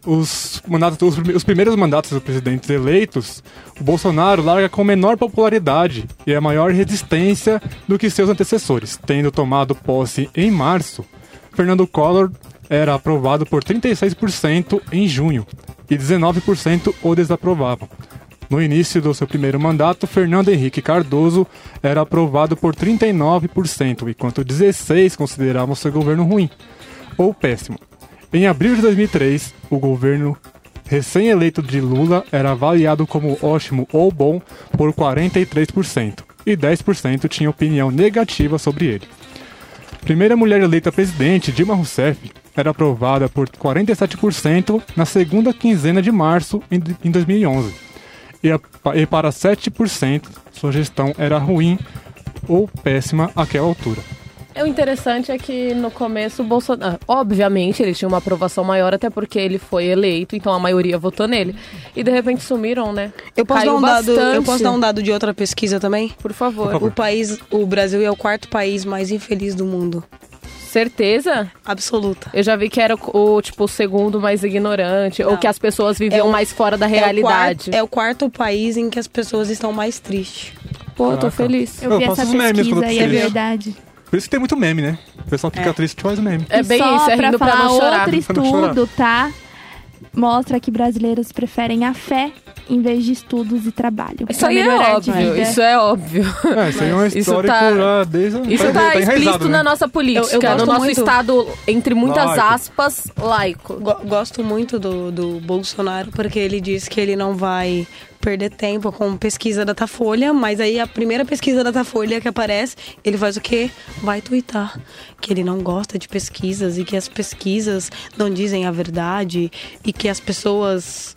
os, mandatos, os, prime- os primeiros mandatos dos presidentes eleitos, o Bolsonaro larga com menor popularidade e a maior resistência do que seus antecessores, tendo tomado posse em março. Fernando Collor era aprovado por 36% em junho e 19% o desaprovavam. No início do seu primeiro mandato, Fernando Henrique Cardoso era aprovado por 39%, enquanto 16% consideravam seu governo ruim ou péssimo. Em abril de 2003, o governo recém-eleito de Lula era avaliado como ótimo ou bom por 43%, e 10% tinha opinião negativa sobre ele. Primeira mulher eleita presidente, Dilma Rousseff, era aprovada por 47% na segunda quinzena de março em em 2011. E, e para 7%, sua gestão era ruim ou péssima àquela altura. O interessante é que no começo o Bolsonaro. Obviamente ele tinha uma aprovação maior, até porque ele foi eleito, então a maioria votou nele. E de repente sumiram, né? Eu posso, Caiu dar um dado, eu posso dar um dado de outra pesquisa também? Por favor. O país, o Brasil é o quarto país mais infeliz do mundo. Certeza? Absoluta. Eu já vi que era o, o, tipo, o segundo mais ignorante, ou Não. que as pessoas viviam É o- mais fora da É o, realidade. quarto, é o quarto país em que as pessoas estão mais tristes. Pô, eu tô feliz. Eu Eu vi essa pesquisa e é verdade. Por isso que tem muito meme, né? O pessoal fica É. triste, faz meme. É bem Só isso, é pra rindo pra falar não chorar. outro estudo, tá? Mostra que brasileiros preferem a fé em vez de estudos e trabalho. Isso aí é óbvio, isso é óbvio. É, isso aí é um Isso histórico tá- já desde... Isso tá, tá tá explícito enraizado, na né? nossa política, Eu- eu no gosto nosso muito- estado, entre muitas Laico. aspas, laico. Go- Gosto muito do, do Bolsonaro porque ele diz que ele não vai perder tempo com pesquisa da Datafolha, mas aí a primeira pesquisa da Datafolha que aparece, ele faz o quê? Vai twittar que ele não gosta de pesquisas e que as pesquisas não dizem a verdade e que as pessoas,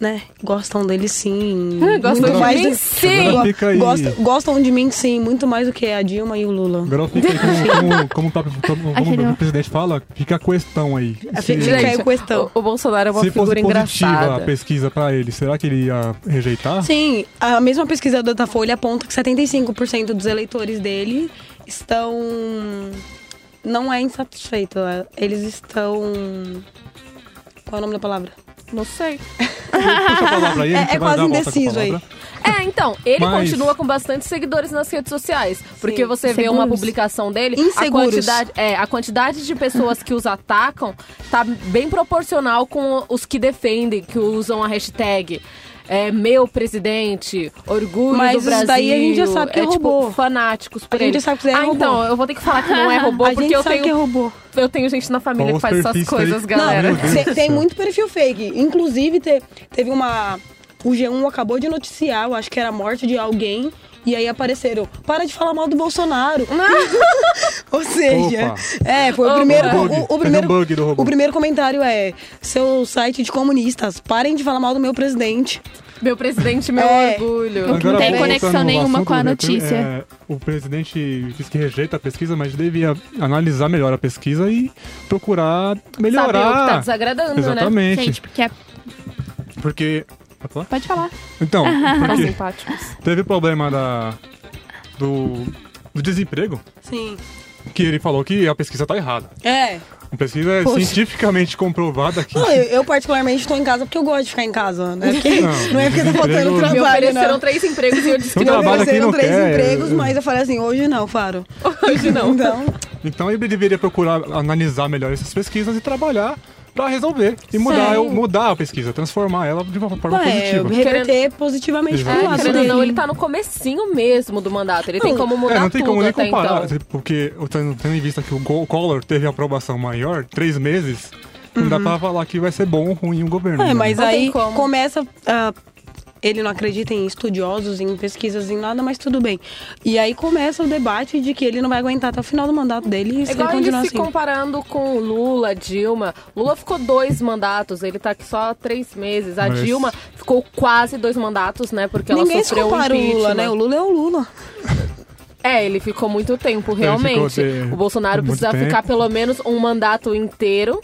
né, gostam dele sim. Gostam Muito de mais mim, do- sim. Gostam, gostam de mim sim, muito mais do que a Dilma e o Lula. Agora fica aí, como, como, como o próprio como, o presidente fala, fica a questão aí. Se, fica aí a questão. o, o Bolsonaro é uma se fosse figura positiva a engraçada. pesquisa pra ele, será que ele ia rejeitar? Sim, a mesma pesquisa da Datafolha aponta que 75% dos eleitores dele estão. Não é insatisfeito, eles estão. Qual é o nome da palavra? Não sei. A a É- é quase a a indeciso aí. É, então, ele Mas- continua com bastante seguidores nas redes sociais. Porque Sim. você vê uma Seguros. publicação dele, a Inseguros. quantidade, é, a quantidade de pessoas que os atacam tá bem proporcional com os que defendem, que usam a hashtag. É, meu presidente, orgulho Mas do isso Brasil. daí a gente já sabe que é tipo, robô. fanáticos por A gente ele. sabe que é ah, robô. então, eu vou ter que falar que não é robô, a porque gente eu sabe tenho, que é robô. eu tenho gente na família Ó, que faz essas coisas, fake. galera. Deus Tem, muito perfil fake. Inclusive, te- teve uma. O G1 acabou de noticiar, eu acho que era a morte de alguém. E aí apareceram, para de falar mal do Bolsonaro. Ou seja, Opa. é, foi o primeiro. Bug. O, o primeiro, um bug do robô. o primeiro comentário é: seu site de comunistas, parem de falar mal do meu presidente. Meu presidente, meu É. orgulho. Não tem conexão nenhuma com a notícia. é, o presidente diz que rejeita a pesquisa, mas devia analisar melhor a pesquisa e procurar melhorar. Saber o que tá desagradando, né? Exatamente. Gente, porque é... Porque. Pode falar? Pode falar. Então, teve o problema da. Do, do desemprego, Sim. que ele falou que a pesquisa tá errada. É. A pesquisa é Poxa. cientificamente comprovada que. Não, eu, eu particularmente estou em casa porque eu gosto de ficar em casa, né? Porque, Não, não, é porque tá faltando emprego- Me trabalho, ofereceram não. três empregos e eu disse que não. Me trabalho aqui ofereceram não três quer. empregos, mas eu falei assim, hoje não, Faro. Hoje não. Então, Então ele deveria procurar analisar melhor essas pesquisas e trabalhar pra resolver. E mudar, Sim. mudar a pesquisa, transformar ela de uma forma positiva. reverter positivamente pro É, lado ou não, dele. ele tá no comecinho mesmo do mandato. Ele tem como mudar É, não tem tudo como nem comparar, então. porque eu tendo, tendo em vista que o Collor teve aprovação maior, três meses, não dá pra falar que vai ser bom ou ruim o governo. É, né? mas Não aí como. começa a ele não acredita em estudiosos, em pesquisas, em nada, mas tudo bem. E aí começa o debate de que ele não vai aguentar até o final do mandato dele e É se igual ele ele se assim. comparando com Lula, Dilma. Lula ficou dois mandatos, ele tá aqui só três meses. A Mas- Dilma ficou quase dois mandatos, né? Porque ela Ninguém se sofreu compara um o Lula, né? O Lula é o Lula. É, ele ficou muito tempo, realmente. O Bolsonaro precisa tempo. ficar pelo menos um mandato inteiro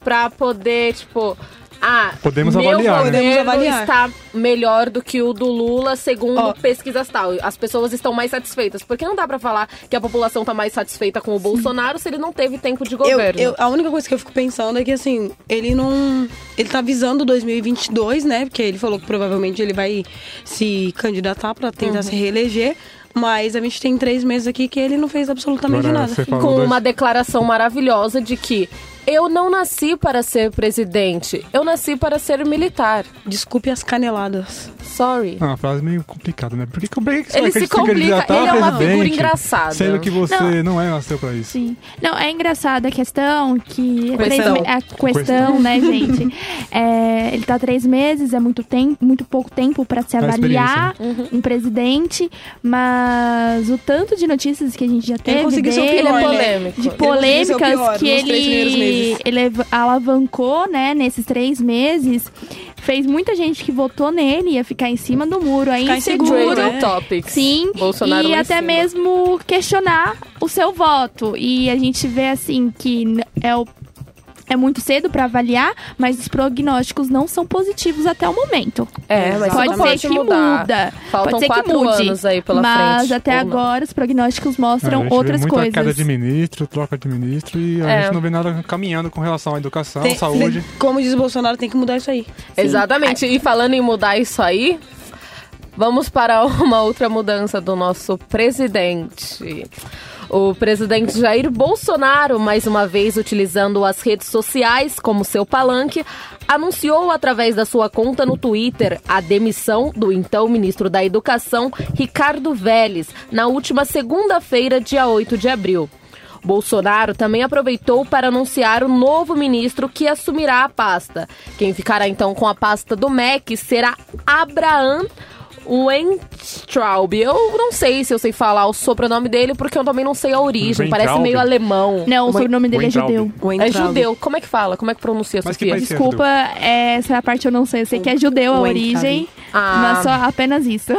pra poder, tipo. Ah, Podemos meu avaliar, né? governo Podemos avaliar. está melhor do que o do Lula, segundo Ó. pesquisas tal. As pessoas estão mais satisfeitas. Porque não dá pra falar que a população tá mais satisfeita com o Bolsonaro se ele não teve tempo de Eu, governo. eu- a única coisa que eu fico pensando é que, assim, ele não. Ele tá visando 2022, né? Porque ele falou que provavelmente ele vai se candidatar pra tentar Uhum. se reeleger. Mas a gente tem três meses aqui que ele não fez absolutamente Agora, nada. com dois- uma declaração maravilhosa de que eu não nasci para ser presidente, eu nasci para ser militar. Desculpe as caneladas. Sorry. É uma frase meio complicada, né? Por que, por que você Ele se complica, candidatar ele é a uma figura presidente, engraçada. Sendo que você Não. não, é nasceu pra isso. Sim. Não, é engraçada a questão que. Questão. Três, me- a questão, né, gente? É, ele tá três meses, é muito tempo, muito pouco tempo para se A avaliar Uhum. um presidente, mas o tanto de notícias que a gente já teve conseguiu ser o dele, Ele é né? polêmico. de Ele polêmicas pior que primeiros ele, alavancou, né, nesses três meses, fez muita gente que votou nele ia ficar em cima do muro, aí Ficar inseguro. né? Topics. Sim, Bolsonaro e até mesmo questionar o seu voto. E a gente vê assim que é o é muito cedo para avaliar, mas os prognósticos não são positivos até o momento. É, mas pode ser pode que mudar. muda. Faltam pode ser quatro que mude. anos aí pela mas frente, até ou não. agora os prognósticos É, a mostram gente vê outras muita coisas. queda de ministro, troca de ministro e a É. gente não vê nada caminhando com relação à educação, Tem- saúde. Como diz o Bolsonaro, tem que mudar isso aí. Exatamente. E falando em mudar isso aí, vamos para uma outra mudança do nosso presidente. O presidente Jair Bolsonaro, mais uma vez utilizando as redes sociais como seu palanque, anunciou através da sua conta no Twitter a demissão do então ministro da Educação, Ricardo Vélez, na última segunda-feira, dia 8 de abril. Bolsonaro também aproveitou para anunciar o novo ministro que assumirá a pasta. Quem ficará então com a pasta do MEC será Abraham Weintraub. Eu não sei se eu sei falar o sobrenome dele, porque eu também não sei a origem. Parece Weintraub? meio alemão. Não, o sobrenome dele é Weintraub. judeu. O É judeu. Como é que fala? Como é que pronuncia, Mas que Sofia? país- Desculpa, essa parte eu não sei. Eu sei que é judeu a origem, Ah. mas só apenas isso.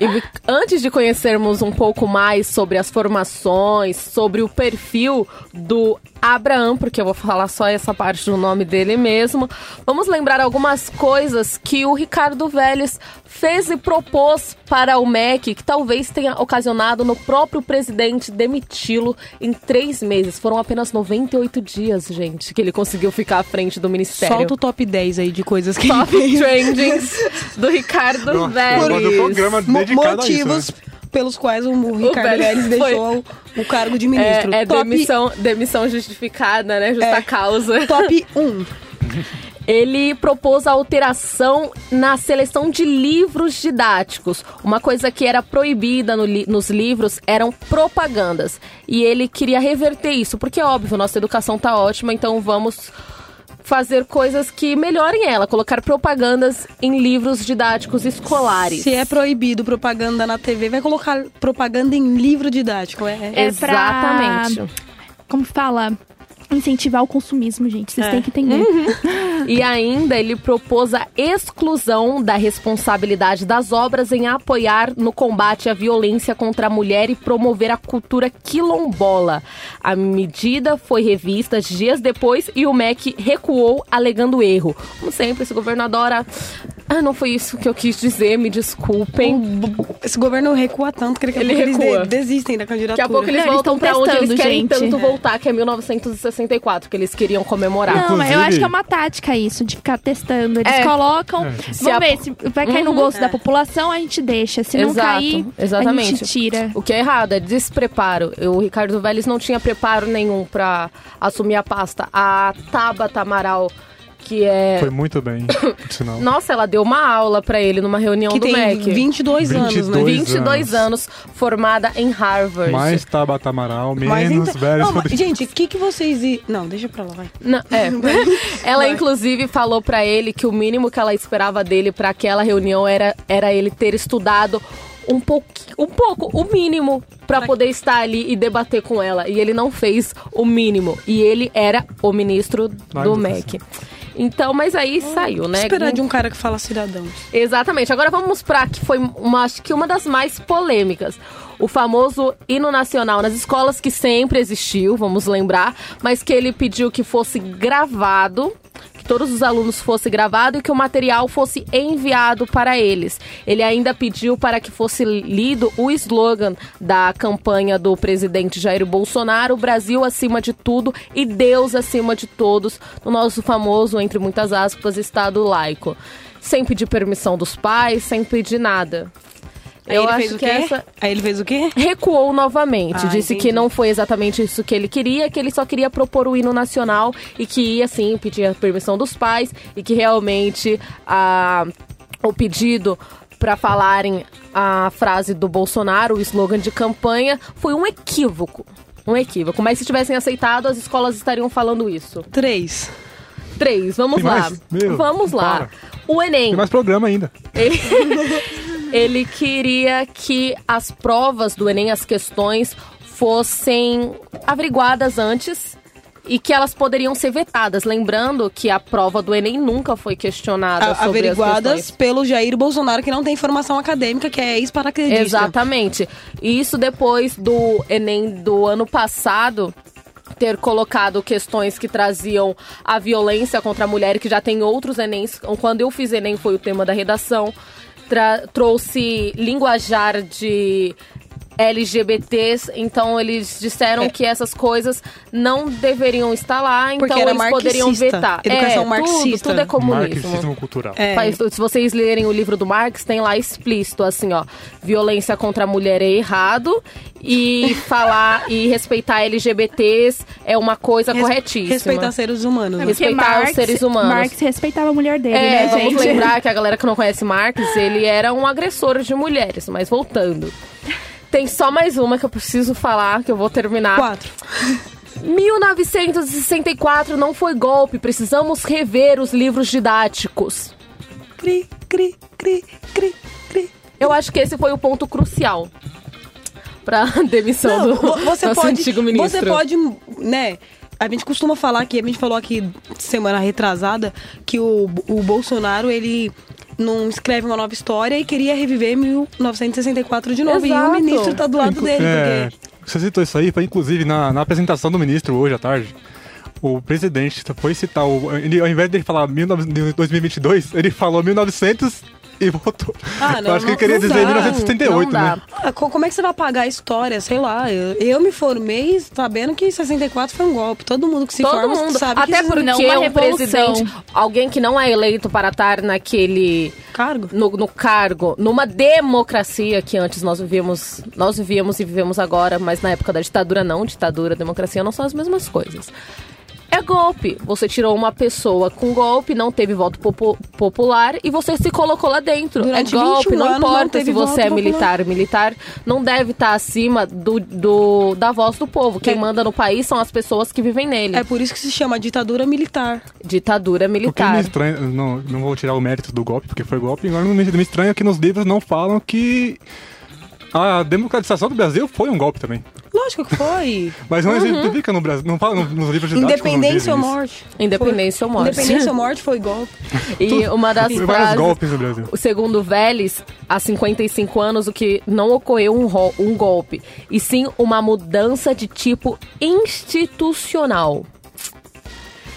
E antes de conhecermos um pouco mais sobre as formações, sobre o perfil do Abraham, porque eu vou falar só essa parte do nome dele mesmo, vamos lembrar algumas coisas que o Ricardo Vélez fez e propôs para o MEC, que talvez tenha ocasionado no próprio presidente demiti-lo em três meses. Foram apenas 98 dias, gente, que ele conseguiu ficar à frente do ministério. Solta o top 10 aí de coisas que Top trendings do Ricardo Nossa, Vélez. do programa dedicado a isso, motivos né? Pelos quais o Ricardo Vélez foi- deixou o, o cargo de ministro. É, é top, demissão, demissão justificada, né? Justa É. causa. top 1. Ele propôs a alteração na seleção de livros didáticos. Uma coisa que era proibida no li- nos livros eram propagandas. E ele queria reverter isso, porque é óbvio, nossa educação tá ótima, então vamos fazer coisas que melhorem ela, colocar propagandas em livros didáticos escolares. Se é proibido propaganda na TV, vai colocar propaganda em livro didático. É, é. É pra- Exatamente. Como fala? Incentivar o consumismo, gente. Vocês É. têm que entender. E ainda ele propôs a exclusão da responsabilidade das obras em apoiar no combate à violência contra a mulher e promover a cultura quilombola. A medida foi revista dias depois e o MEC recuou alegando erro. Como sempre, esse governo adora. Ah, não foi isso que eu quis dizer, me desculpem. Esse governo recua tanto que daqui a Ele eles recua. de- desistem da Daqui candidatura. a pouco eles eles voltam tão pra onde eles querem gente. tanto voltar, que é 1964, que eles queriam comemorar. Não, mas eu Inclusive- acho que é uma tática isso, de ficar testando. Eles É. colocam, É. Se vamos a- ver, se vai cair no Uhum. gosto da população, a gente deixa. Se não Exato, cair, a exatamente. gente tira. O que é errado é despreparo. O Ricardo Vélez não tinha preparo nenhum pra assumir a pasta. A Tabata Amaral que é. Foi muito bem, por sinal. Nossa, ela deu uma aula pra ele numa reunião Que do tem MEC. 22 anos, né? 22 22 anos, formada em Harvard. Mais Tabata Amaral, menos então-. Não, mas, gente, o que, que vocês. Não, deixa pra lá, vai. Não, é. ela, inclusive, falou pra ele que o mínimo que ela esperava dele pra aquela reunião era, era ele ter estudado um pouco, um pouco, o mínimo, pra poder estar ali e debater com ela. E ele não fez o mínimo. E ele era o ministro Ai, do meu MEC. Então, mas aí saiu, né? Esperar de um cara que fala cidadãos. Exatamente. Agora vamos pra que foi uma, acho que uma das mais polêmicas. O famoso hino nacional nas escolas que sempre existiu, vamos lembrar, mas que ele pediu que fosse gravado, que todos os alunos fosse gravado e que o material fosse enviado para eles. Ele ainda pediu para que fosse lido o slogan da campanha do presidente Jair Bolsonaro, Brasil acima de tudo e Deus acima de todos, no nosso famoso, entre muitas aspas, Estado laico sem pedir permissão dos pais, sem pedir nada. Aí Eu ele acho fez o que quê? essa Aí ele fez o quê? recuou novamente, Ah, disse entendi. que não foi exatamente isso que ele queria, que ele só queria propor o hino nacional e que ia sim pedir a permissão dos pais e que realmente a, o pedido para falarem a frase do Bolsonaro, o slogan de campanha, foi um equívoco. Um equívoco. Mas se tivessem aceitado, as escolas estariam falando isso. Três. Três, vamos Tem lá. mais? Meu, vamos lá. para. O Enem. Tem mais programa ainda. Ele, ele queria que as provas do Enem, as questões, fossem averiguadas antes e que elas poderiam ser vetadas. Lembrando que a prova do Enem nunca foi questionada A- sobre averiguadas pelo Jair Bolsonaro, que não tem formação acadêmica, que é ex-paraquedista. Exatamente. E isso depois do Enem do ano passado ter colocado questões que traziam a violência contra a mulher, que já tem outros Enems. Quando eu fiz Enem foi o tema da redação. Trouxe linguajar de LGBTs, então eles disseram É. que essas coisas não deveriam estar lá, então eles poderiam vetar. educação é, marxista. Tudo, tudo é comunismo. Marxismo cultural. É. Faz- se vocês lerem o livro do Marx, tem lá explícito, assim, ó. Violência contra a mulher é errado e falar e respeitar LGBTs é uma coisa Res- corretíssima. Respeitar seres humanos. né? Res- respeitar os seres humanos. Marx respeitava a mulher dele, É, né, vamos gente? lembrar que a galera que não conhece Marx, ele era um agressor de mulheres, mas voltando. Tem só mais uma que eu preciso falar, que eu vou terminar. Quatro. 1964 não foi golpe, precisamos rever os livros didáticos. Cri, cri, cri, cri, cri. Eu acho que esse foi o ponto crucial pra demissão Não, do vo- você nosso pode, antigo ministro. você pode, né? A gente costuma falar que a gente falou aqui semana retrasada que o, o Bolsonaro ele não escreve uma nova história e queria reviver 1964 de novo. E Exato. o ministro tá do lado Inclu- dele, é, porque Você citou isso aí, foi inclusive na, na apresentação do ministro hoje à tarde. O presidente foi citar, o, ele, ao invés dele falar 19, 2022, ele falou 1900 e voltou. Ah, não, Eu acho que não- ele queria dizer dá, 1978, não dá. né? Ah, co- como é que você vai apagar a história? Sei lá. Eu, eu me formei sabendo que 64 foi um golpe. Todo mundo que se Todo forma mundo. sabe Até que porque não uma um revolução. presidente, alguém que não é eleito para estar naquele cargo. no, no cargo, numa democracia que antes nós vivíamos, nós vivíamos e vivemos agora, mas na época da ditadura não, ditadura, democracia não são as mesmas coisas. É golpe. Você tirou uma pessoa com golpe, não teve voto popu- popular e você se colocou lá dentro. Durante é golpe, 21 não não importa teve se você é popular. militar. Militar não deve estar acima do, do- da voz do povo. Quem É. manda no país são as pessoas que vivem nele. É por isso que se chama ditadura militar. Ditadura O que me militar. estranha, não, não vou tirar o mérito do golpe, porque foi golpe, agora me, me estranha que nos livros não falam que a democratização do Brasil foi um golpe também. Lógico que foi. Mas não Uhum. exemplifica no Brasil, não fala no- nos livros não Independência ou morte. Independência ou Foi. morte. Independência ou morte foi golpe. E uma das Tem vários frases, golpes no Brasil. segundo Vélez, há 55 anos, o que não ocorreu um, um golpe, e sim uma mudança de tipo institucional.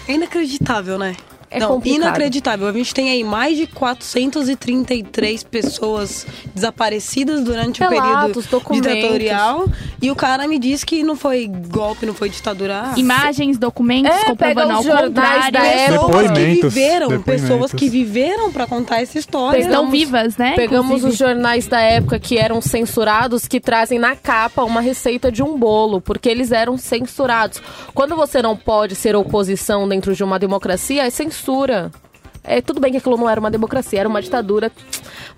É inacreditável, né? É Não, complicado. inacreditável. A gente tem aí mais de 433 pessoas desaparecidas durante o período documentos. ditatorial. E o cara me diz que não foi golpe, não foi ditadura. Ah, Imagens, documentos É, comprovando pega ao contrário. da época. Pessoas que viveram, depoimentos. pessoas que viveram pra contar essa história. Pegamos- Estão vivas, né? Pegamos inclusive. os jornais da época que eram censurados, que trazem na capa uma receita de um bolo, porque eles eram censurados. Quando você não pode ser oposição dentro de uma democracia, é censura. Censura. É, tudo bem que aquilo não era uma democracia, era uma ditadura.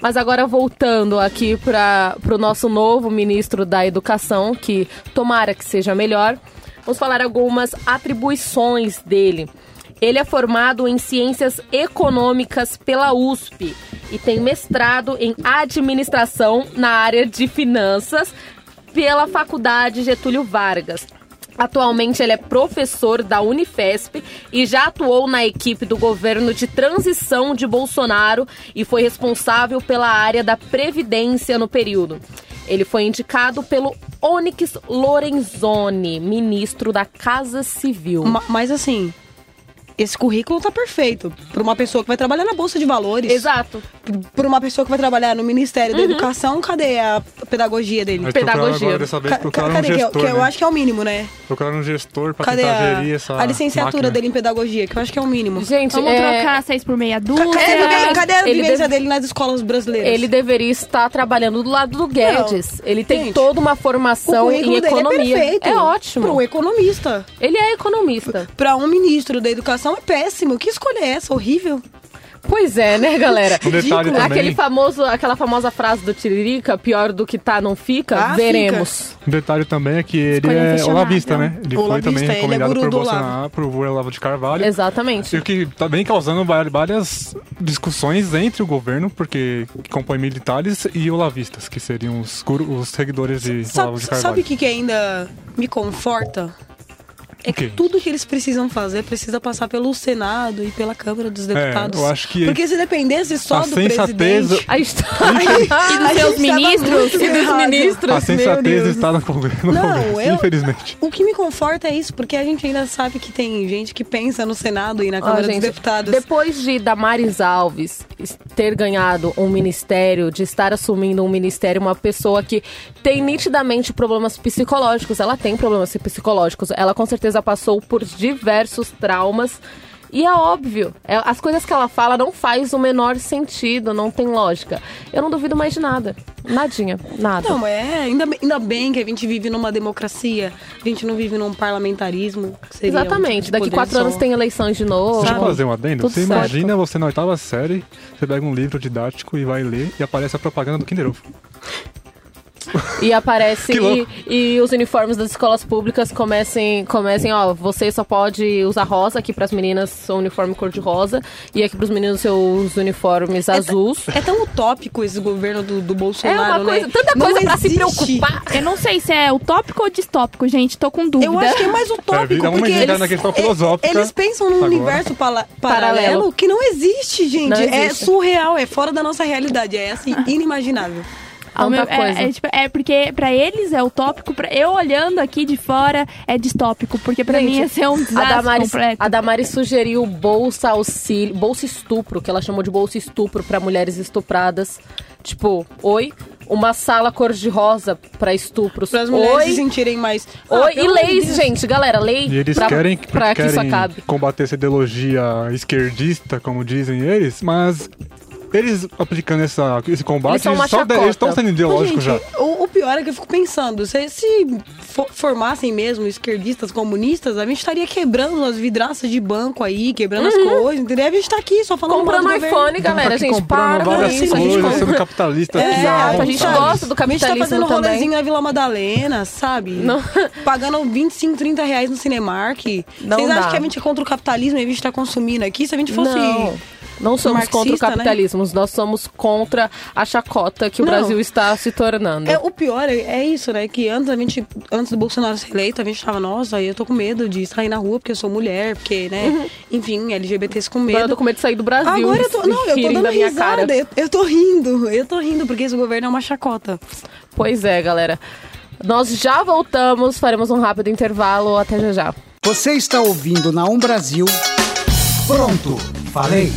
Mas agora voltando aqui para o nosso novo ministro da Educação, que tomara que seja melhor, vamos falar algumas atribuições dele. Ele é formado em Ciências Econômicas pela USP e tem mestrado em Administração na área de Finanças pela Faculdade Getúlio Vargas. Atualmente ele é professor da Unifesp e já atuou na equipe do governo de transição de Bolsonaro e foi responsável pela área da previdência no período. Ele foi indicado pelo Onyx Lorenzoni, ministro da Casa Civil. Ma- Mas assim, esse currículo tá perfeito para uma pessoa que vai trabalhar na Bolsa de Valores. Exato. Para uma pessoa que vai trabalhar no Ministério da Educação, cadê a pedagogia dele? Mas Pedagogia. agora dessa vez um cadê? Que, eu- gestor, que eu né? acho que é o mínimo, né? Procuraram um gestor pra Cadê a, gerir essa a licenciatura máquina. dele em pedagogia? Que eu acho que é o mínimo. Gente, Vamos é, trocar seis por meia dúzia. Cadê, cadê a vivência deve- dele nas escolas brasileiras? ele deveria estar trabalhando do lado do Guedes. ele tem gente, toda uma o formação em dele economia. é perfeito. é ótimo. Para um economista. Ele é economista. Para um ministro da educação é péssimo. Que escolha é essa? Horrível. Pois é, né, galera? Um detalhe também. Aquele famoso, aquela famosa frase do Tiririca, pior do que tá, não fica, Ah, veremos. Um detalhe também é que ele Escolha é olavista, né? Ele foi também ele é recomendado guru por Bolsonaro, por Olavo de Carvalho. Exatamente. E o que tá bem causando várias discussões entre o governo, porque compõe militares e olavistas, que seriam os, os seguidores de Olavo Sabe, de Carvalho. sabe o que, que ainda me conforta? É que tudo que eles precisam fazer precisa passar pelo Senado e pela Câmara dos Deputados. É, eu acho que Porque se dependesse só a do sensatez- presidente... A história. E dos seus ministros? E dos ministros. a sensatez está no governo, Não, eu- infelizmente. O que me conforta é isso, porque a gente ainda sabe que tem gente que pensa no Senado e na Câmara gente, dos Deputados. Depois de Damares Alves ter ganhado um ministério, de estar assumindo um ministério, uma pessoa que tem nitidamente problemas psicológicos, ela tem problemas psicológicos, ela com certeza passou por diversos traumas. E é óbvio, é- as coisas que ela fala não faz o menor sentido, não tem lógica. Eu não duvido mais de nada. Nadinha, nada. Não, é, ainda, bem- ainda bem que a gente vive numa democracia, a gente não vive num parlamentarismo. seria um Exatamente, tipo daqui quatro só. anos tem eleições de novo. Deixa eu fazer um adendo. Tudo você certo. imagina você na oitava série, você pega um livro didático e vai ler e aparece a propaganda do Kinder Ovo. E aparece e, e os uniformes das escolas públicas comecem, comecem, ó, você só pode usar rosa aqui pras meninas, seu uniforme cor de rosa, e aqui pros meninos seus uniformes azuis. É tão utópico esse governo do, do É Bolsonaro, uma coisa, né? tanta Não coisa pra se preocupar. Eu não sei se é utópico ou distópico, gente. Tô com dúvida. Eu acho que é mais utópico, vamos porque eles, na questão filosófica eles pensam num agora. universo pala- Paralelo. paralelo que não existe, gente. Não É existe. surreal, é fora da nossa realidade, é assim, inimaginável. O meu- coisa. é, é, tipo, é porque pra eles é utópico, pra eu olhando aqui de fora é distópico, porque pra Gente, mim ia ser um A desastre Damares, completo. a Damares sugeriu bolsa auxílio, bolsa estupro, que ela chamou de bolsa estupro pra mulheres estupradas. Tipo, oi, uma sala cor-de-rosa pra estupros. Para as mulheres se oi, sentirem mais. oi, Ah, e amor de leis, Deus. gente, galera, lei E eles pra, querem, pra que isso querem acabe. combater essa ideologia esquerdista, como dizem eles, mas eles aplicando essa, esse combate, Eles só eles estão sendo ideológicos já. Gente, o, o pior é que eu fico pensando, se, se fo- formassem mesmo esquerdistas comunistas, a gente estaria quebrando as vidraças de banco aí, quebrando as coisas, entendeu? A gente tá aqui só falando Comprando iPhone, galera, Tá gente, comprando para várias isso. A gente, coisas, sendo capitalista É, aqui. a gente sabe? gosta do A gente tá capitalismo fazendo também. rolezinho na Vila Madalena, sabe? Não. Pagando 25, 30 reais no Cinemark. Não Vocês dá. acham que a gente é contra o capitalismo e a gente tá consumindo aqui? Se a gente fosse... Não. Não somos marxista, contra o né? capitalismo, nós somos contra a chacota que o Não. Brasil está se tornando. É, o pior é, é isso, né? Que antes, a gente, antes do Bolsonaro ser eleito, a gente tava, nossa, eu tô com medo de sair na rua porque eu sou mulher, porque, né? Enfim, LGBTs com Agora eu medo. tô com medo de sair do Brasil. Agora eu tô. Não, eu tô dando risada. cara. Eu, eu tô rindo. Eu tô rindo, porque esse governo é uma chacota. Pois é, galera. Nós já voltamos, faremos um rápido intervalo. Até já já. Você está ouvindo na Um Brasil. Pronto, falei.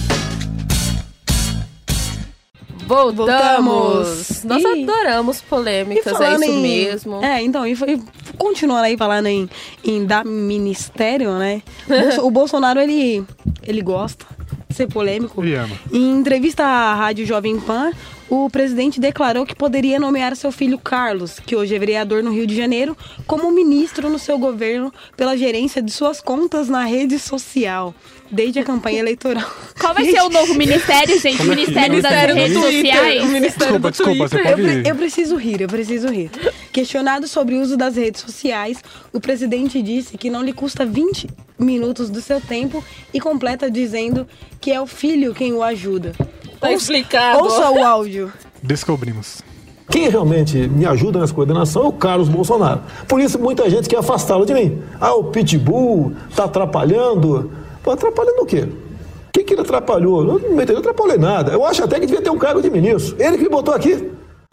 Voltamos! Voltamos. Nós E- adoramos polêmicas, é isso em- mesmo. É, então, e foi, continuando aí falando em, em dar ministério, né? O Bolsonaro, ele, ele gosta de ser polêmico. Ele ama. Em entrevista à Rádio Jovem Pan, o presidente declarou que poderia nomear seu filho Carlos, que hoje é vereador no Rio de Janeiro, como ministro no seu governo pela gerência de suas contas na rede social, desde a campanha eleitoral. Qual vai ser o novo ministério, gente? Como é Ministério das Ministério do redes Twitter, sociais? o Ministério Desculpa, do desculpa, você pode eu, eu preciso rir, eu preciso rir. Questionado sobre o uso das redes sociais, o presidente disse que não lhe custa 20 minutos do seu tempo e completa dizendo que é o filho quem o ajuda. Tá Ouça- explicado. Ouça o áudio. Descobrimos. Quem realmente me ajuda nessa coordenação é o Carlos Bolsonaro. Por isso, muita gente quer afastá-lo de mim. Ah, o Pitbull tá atrapalhando. Pô, atrapalhando o quê? O que, que ele atrapalhou? Eu não não atrapalhei nada. Eu acho até que devia ter um cargo de ministro. Ele que me botou aqui.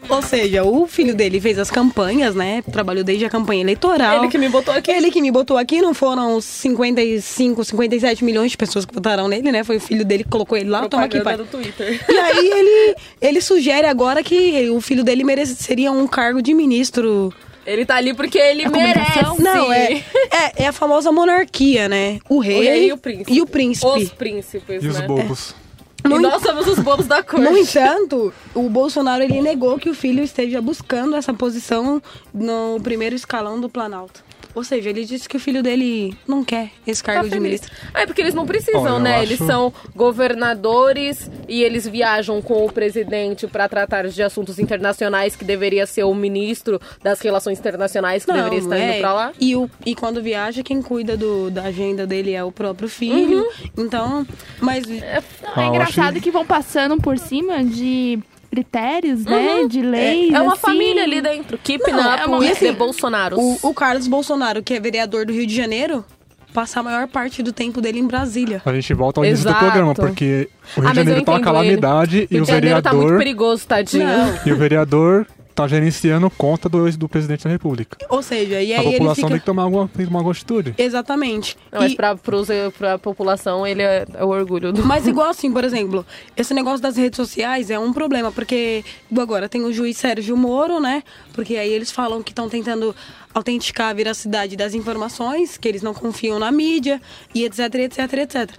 Ou seja, o filho dele fez as campanhas, né? Trabalhou desde a campanha eleitoral. Ele que me botou aqui. Ele que me botou aqui, não foram os 55, 57 milhões de pessoas que votaram nele, né? Foi o filho dele que colocou ele lá, toma aqui, pai. No Twitter. E aí ele, ele sugere agora que o filho dele mereceria um cargo de ministro. Ele tá ali porque ele merece. Não, é, é, é a famosa monarquia, né? O rei, O rei e o príncipe. E o príncipe. Os príncipes, E os né? bobos? E No nós somos os bobos da corte. No entanto, o Bolsonaro ele negou que o filho esteja buscando essa posição no primeiro escalão do Planalto. Ou seja, ele disse que o filho dele não quer esse Tá cargo de feliz. ministro. Ah, é porque eles não precisam, eu né? acho- Eles são governadores e eles viajam com o presidente pra tratar de assuntos internacionais que deveria ser o ministro das relações internacionais que deveria estar indo pra lá. E, o, e quando viaja, quem cuida do, da agenda dele é o próprio filho. Uhum. Então, mas Não, é eu engraçado acho- que vão passando por cima de critérios, né? De leis. É uma assim. família ali dentro. Keep Não, up é uma- with assim, the Bolsonaros. o, o Carlos Bolsonaro, que é vereador do Rio de Janeiro, passa a maior parte do tempo dele em Brasília. A gente volta ao início do Exato. programa, porque o Rio Ah, de Janeiro tá uma calamidade ele. e Rio o de Janeiro tá muito vereador. perigoso, tadinho. Não. e o vereador tá gerenciando conta do, do presidente da república. Ou seja, e A aí ele população fica... tem que tomar alguma, tem que tomar alguma atitude. Exatamente. Não, mas E- pra, pros, pra população, ele é, é o orgulho do. Mas igual assim, por exemplo, esse negócio das redes sociais é um problema, porque agora tem o juiz Sérgio Moro, né? Porque aí eles falam que estão tentando autenticar a veracidade das informações, que eles não confiam na mídia, e etc, etc, etc.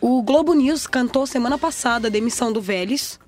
O Globo News cantou semana passada a demissão do Vélez.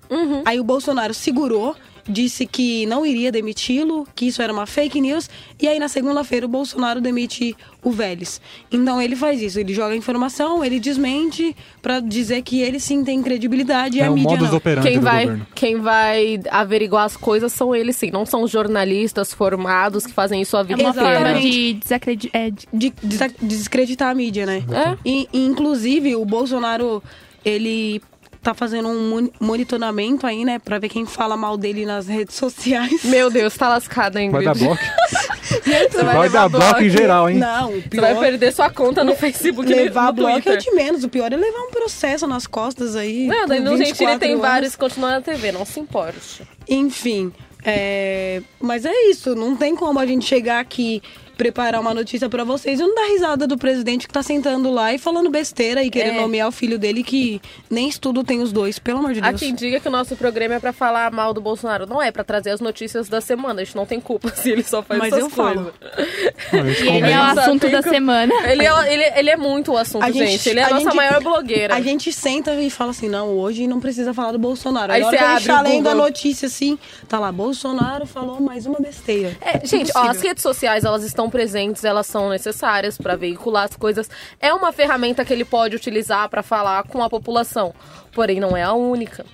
Aí o Bolsonaro segurou, disse que não iria demiti-lo, que isso era uma fake news. E aí na segunda-feira o Bolsonaro demite o Vélez. Então ele faz isso, ele joga informação, ele desmente pra dizer que ele sim tem credibilidade e É a o mídia modus não. operandi Quem do vai, governo. quem vai averiguar as coisas são eles, sim. Não são os jornalistas formados que fazem isso a É vida uma inteira. forma de desacreditar. É, de- de des- desacreditar a mídia, né? É. E, e, inclusive, o Bolsonaro, ele tá fazendo um mon- monitoramento aí, né? Pra ver quem fala mal dele nas redes sociais. Meu Deus, tá lascada, Ingrid. Vai dar bloco? Você Vai, levar dar bloco em geral, hein? Não, o Você pior... vai perder sua conta no Facebook e Levar no bloco é Twitter. de menos. O pior é levar um processo nas costas aí. Não, daí no 24 Gentili tem anos. vários que continuam na TV, não se importe. Enfim, é... mas é isso. Não tem como a gente chegar aqui preparar uma notícia pra vocês e não dar risada do presidente que tá sentando lá e falando besteira e querendo É. nomear o filho dele que nem estudo tem os dois, pelo amor de Há Deus. quem diga que o nosso programa é pra falar mal do Bolsonaro. Não é pra trazer as notícias da semana. A gente não tem culpa se ele só faz Mas essas eu falo. coisas. Gente E ele é o assunto da semana. Ele é, ele, ele é muito o assunto, A gente, gente- Ele é a, a nossa gente- maior blogueira. A gente senta e fala assim, não, hoje não precisa falar do Bolsonaro. Aí você que a abre tá lendo a notícia assim, tá lá, Bolsonaro falou mais uma besteira. É, gente, ó, as redes sociais, elas estão presentes, elas são necessárias pra veicular as coisas. É uma ferramenta que ele pode utilizar pra falar com a população. Porém, não é a única.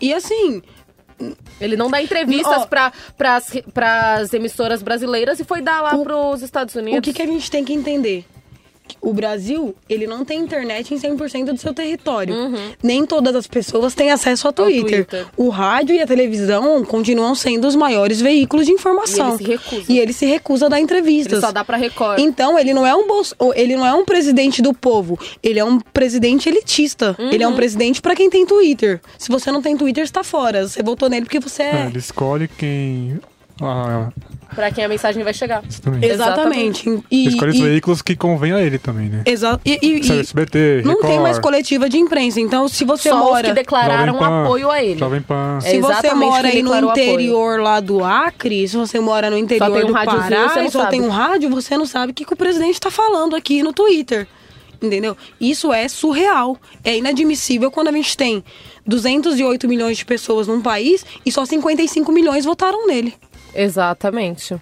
E assim, Ele não dá entrevistas pra para as emissoras brasileiras e foi dar lá O- pros Estados Unidos. o que, que a gente tem que entender? O Brasil, ele não tem internet em 100% do seu território. Nem todas as pessoas têm acesso a Twitter. Twitter. O rádio e a televisão continuam sendo os maiores veículos de informação. E ele se recusa. E ele se recusa a dar entrevistas. Ele só dá pra Record. Então, ele não é um bolso, ele não é um presidente do povo, ele é um presidente elitista. Ele é um presidente pra quem tem Twitter. Se você não tem Twitter, está fora. Você votou nele porque você É, é. ele escolhe quem. Ah, Pra quem a mensagem vai chegar. exatamente. Exatamente. E, escolhe os e- veículos que convém a ele também, né? exa- e- e- e- SBT, não tem mais coletiva de imprensa. Então, se você Só os mora. que declararam Pan, apoio a ele. Jovem Pan. É Se você mora aí no declarou apoio. interior lá do Acre, se você mora no interior um do Pará você não e só sabe. tem um rádio, você não sabe o que, que o presidente está falando aqui no Twitter. Entendeu? Isso é surreal. É inadmissível quando a gente tem 208 milhões de pessoas num país e só 55 milhões votaram nele. Exatamente.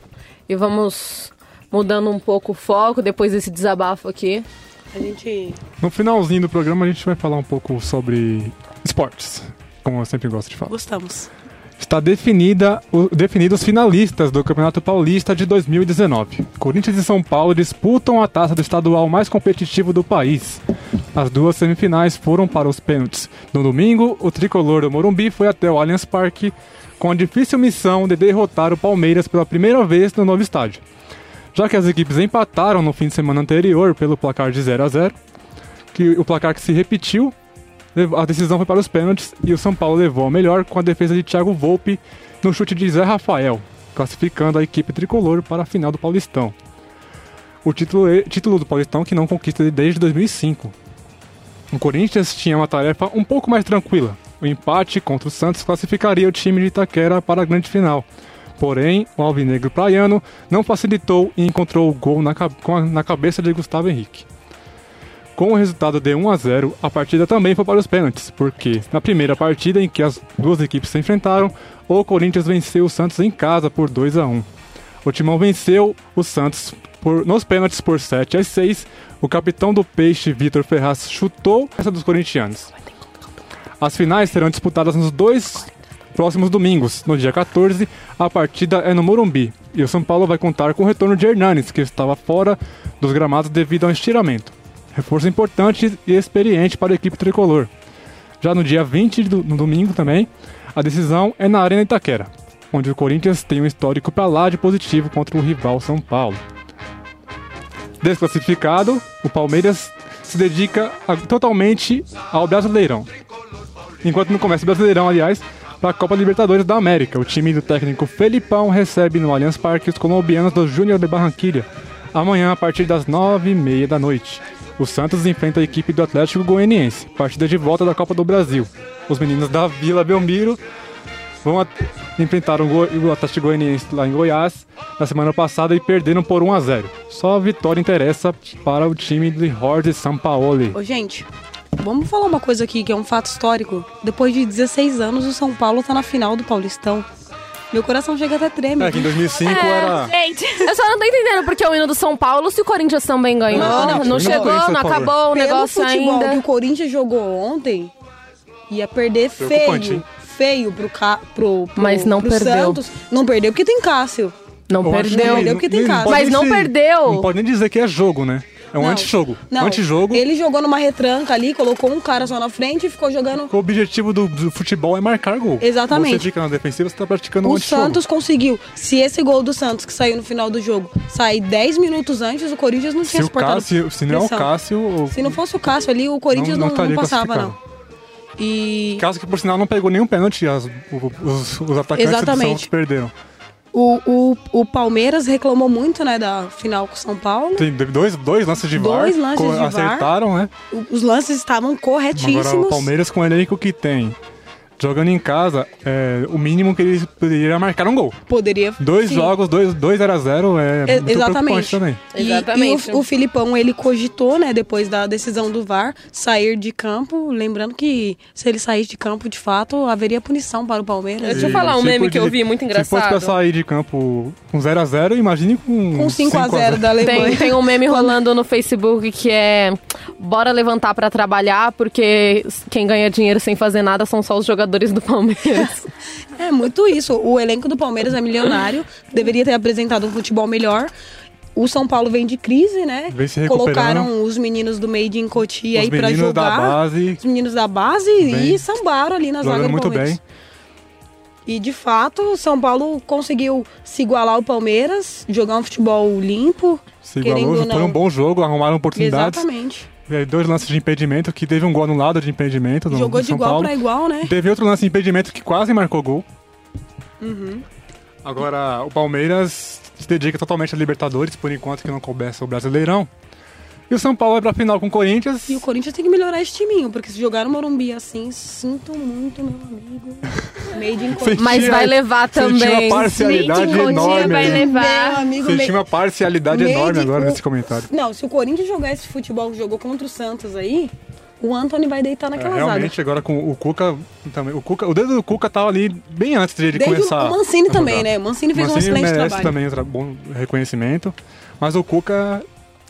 E vamos mudando um pouco o foco depois desse desabafo aqui. A gente. No finalzinho do programa a gente vai falar um pouco sobre esportes, como eu sempre gosto de falar. Gostamos. Está definida, o, definidos os finalistas do Campeonato Paulista de 2019. Corinthians e São Paulo disputam a taça do estadual mais competitivo do país. As duas semifinais foram para os pênaltis. No domingo, o tricolor do Morumbi foi até o Allianz Parque com a difícil missão de derrotar o Palmeiras pela primeira vez no novo estádio. Já que as equipes empataram no fim de semana anterior pelo placar de 0 a 0, que o placar que se repetiu a decisão foi para os pênaltis e o São Paulo levou a melhor com a defesa de Thiago Volpe no chute de Zé Rafael, classificando a equipe tricolor para a final do Paulistão. O título, título do Paulistão que não conquista desde 2005. O Corinthians tinha uma tarefa um pouco mais tranquila. O empate contra o Santos classificaria o time de Itaquera para a grande final. Porém, o alvinegro praiano não facilitou e encontrou o gol na, cabeça de Gustavo Henrique. Com o resultado de 1 a 0, a partida também foi para os pênaltis, porque na primeira partida em que as duas equipes se enfrentaram, o Corinthians venceu o Santos em casa por 2 a 1. O Timão venceu o Santos por, nos pênaltis por 7 a 6. O capitão do Peixe, Vitor Ferraz, chutou essa dos corintianos. As finais serão disputadas nos dois próximos domingos. No dia 14, a partida é no Morumbi. E o São Paulo vai contar com o retorno de Hernanes, que estava fora dos gramados devido ao estiramento. Reforço importante e experiente para a equipe tricolor. Já no dia 20, do, no domingo também, a decisão é na Arena Itaquera, onde o Corinthians tem um histórico para lá de positivo contra o rival São Paulo. Desclassificado, o Palmeiras se dedica a, totalmente ao Brasileirão. Enquanto não começa o Brasileirão, aliás, para a Copa Libertadores da América, o time do técnico Felipão recebe no Allianz Parque os colombianos do Júnior de Barranquilla, amanhã a partir das nove e meia da noite. O Santos enfrenta a equipe do Atlético Goianiense, partida de volta da Copa do Brasil. Os meninos da Vila Belmiro vão enfrentar o Atlético Goianiense lá em Goiás na semana passada e perderam por 1 a 0. Só a vitória interessa para o time de Jorge Sampaoli. Ô, gente, vamos falar uma coisa aqui que é um fato histórico. Depois de 16 anos, o São Paulo está na final do Paulistão. Meu coração chega até treme. É que em 2005 É. era. Gente, Eu só não tô entendendo porque é o hino do São Paulo se o Corinthians também ganhou. Não, não, não, não, chegou, não, não acabou o Pelo negócio futebol que ainda. o Corinthians jogou ontem, ia perder feio. hein? Feio pro, ca... pro, pro, Mas não pro perdeu. Santos. Não perdeu porque tem Cássio. Não Eu acho que perdeu. perdeu porque tem pode Mas não se- perdeu. Não pode nem dizer que é jogo, né? É um antijogo. Não, Antijogo. Ele jogou numa retranca ali, colocou um cara só na frente e ficou jogando. O objetivo do, do futebol é marcar gol. Exatamente. Você fica na defensiva, você tá praticando um O antijogo. Santos conseguiu. Se esse gol do Santos que saiu no final do jogo sair 10 minutos antes, o Corinthians não se, tinha o suportado. Cássio, se não é o. Cássio, o Se não fosse o Cássio ali, o Corinthians Não- não, não passava, não. E Cássio que por sinal não pegou nenhum pênalti, as- o- os, os atacantes do Exatamente. Santos perderam. O, o, o Palmeiras reclamou muito, né, da final com o São Paulo. Tem dois, dois lances de Dois VAR, lances co- de VAR. acertaram, né? Os lances estavam Agora corretíssimos. o Palmeiras com o elenco que tem, jogando em casa, é, o mínimo que eles poderiam marcar um gol. Poderia. Dois sim. jogos, dois, dois 0 a 0 é E- muito exatamente. também. E, Exatamente. e o, o Filipão, ele cogitou, né, depois da decisão do VAR, sair de campo. Lembrando que se ele sair de campo, de fato, haveria punição para o Palmeiras. Deixa eu falar um meme que eu podia- vi muito Se fosse pra engraçado. sair de campo com 0 a 0 imagine com Com 5 a 0 da Alemanha. Tem, tem um meme rolando no Facebook que é bora levantar pra trabalhar, porque quem ganha dinheiro sem fazer nada são só os jogadores do Palmeiras. É muito isso. O elenco do Palmeiras é milionário, deveria ter apresentado um futebol melhor. O São Paulo vem de crise, né? Vem se. Colocaram os meninos do Made in Cotia aí pra meninos da jogar. base Os meninos da base Bem. e sambaram ali na zaga jogando do muito Palmeiras. bem. E de fato, o São Paulo conseguiu se igualar ao Palmeiras, jogar um futebol limpo. Se igualou, ou foi não. um bom jogo, arrumaram oportunidades. Exatamente. É, Dois lances de impedimento, que teve um gol anulado de impedimento no, Jogou de São igual Paulo. pra igual, né? Teve outro lance de impedimento que quase marcou gol. Uhum. Agora, o Palmeiras se dedica totalmente a Libertadores, por enquanto que não começa o Brasileirão. E o São Paulo vai pra final com o Corinthians. E o Corinthians tem que melhorar esse timinho, porque se jogar no Morumbi assim, sinto muito, meu amigo. Made in Corinthians. Mas vai levar Senti também. uma parcialidade um enorme. vai levar. Meu amigo, uma parcialidade made enorme agora o- nesse comentário. Não, se o Corinthians jogar esse futebol que jogou contra o Santos aí, o Anthony vai deitar É, naquela zaga. realmente, agora com o Cuca também. O, Cuca, o dedo do Cuca tava ali bem antes de ele Desde começar. o Mancini a também, jogar. né? O Mancini fez um Mancini excelente merece trabalho. também um bom reconhecimento. Mas o Cuca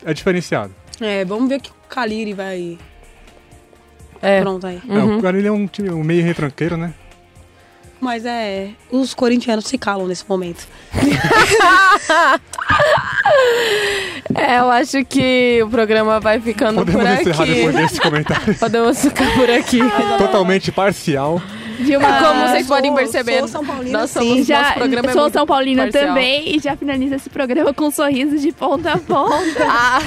é diferenciado. É, vamos ver que o Caliri vai. É. Pronto aí. É, o cara ele é um, time- um meio retranqueiro, né? Mas é. Os corintianos se calam nesse momento. É, eu acho que o programa vai ficando Podemos por encerrar aqui. depois desse comentário. Podemos ficar por aqui. Totalmente parcial. De uma... Como vocês sou- podem perceber, sou São Paulina, nós sim. somos, já nosso programa é sou muito São Paulina parcial. também e já finaliza esse programa com um sorriso de ponta a ponta. Ah,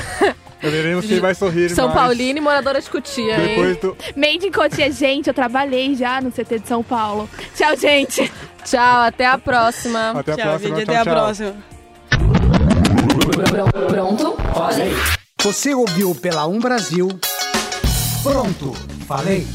Veremos quem vai sorrir São mais Paulina e moradora de Cutia, hein? Depois do... Made in Cotia, gente, eu trabalhei já no CT de São Paulo. Tchau, gente. Tchau, até a próxima. Até a Tchau, próxima. gente. tchau, Até a tchau. próxima. Pronto? Você ouviu pela Um Brasil. Pronto, falei.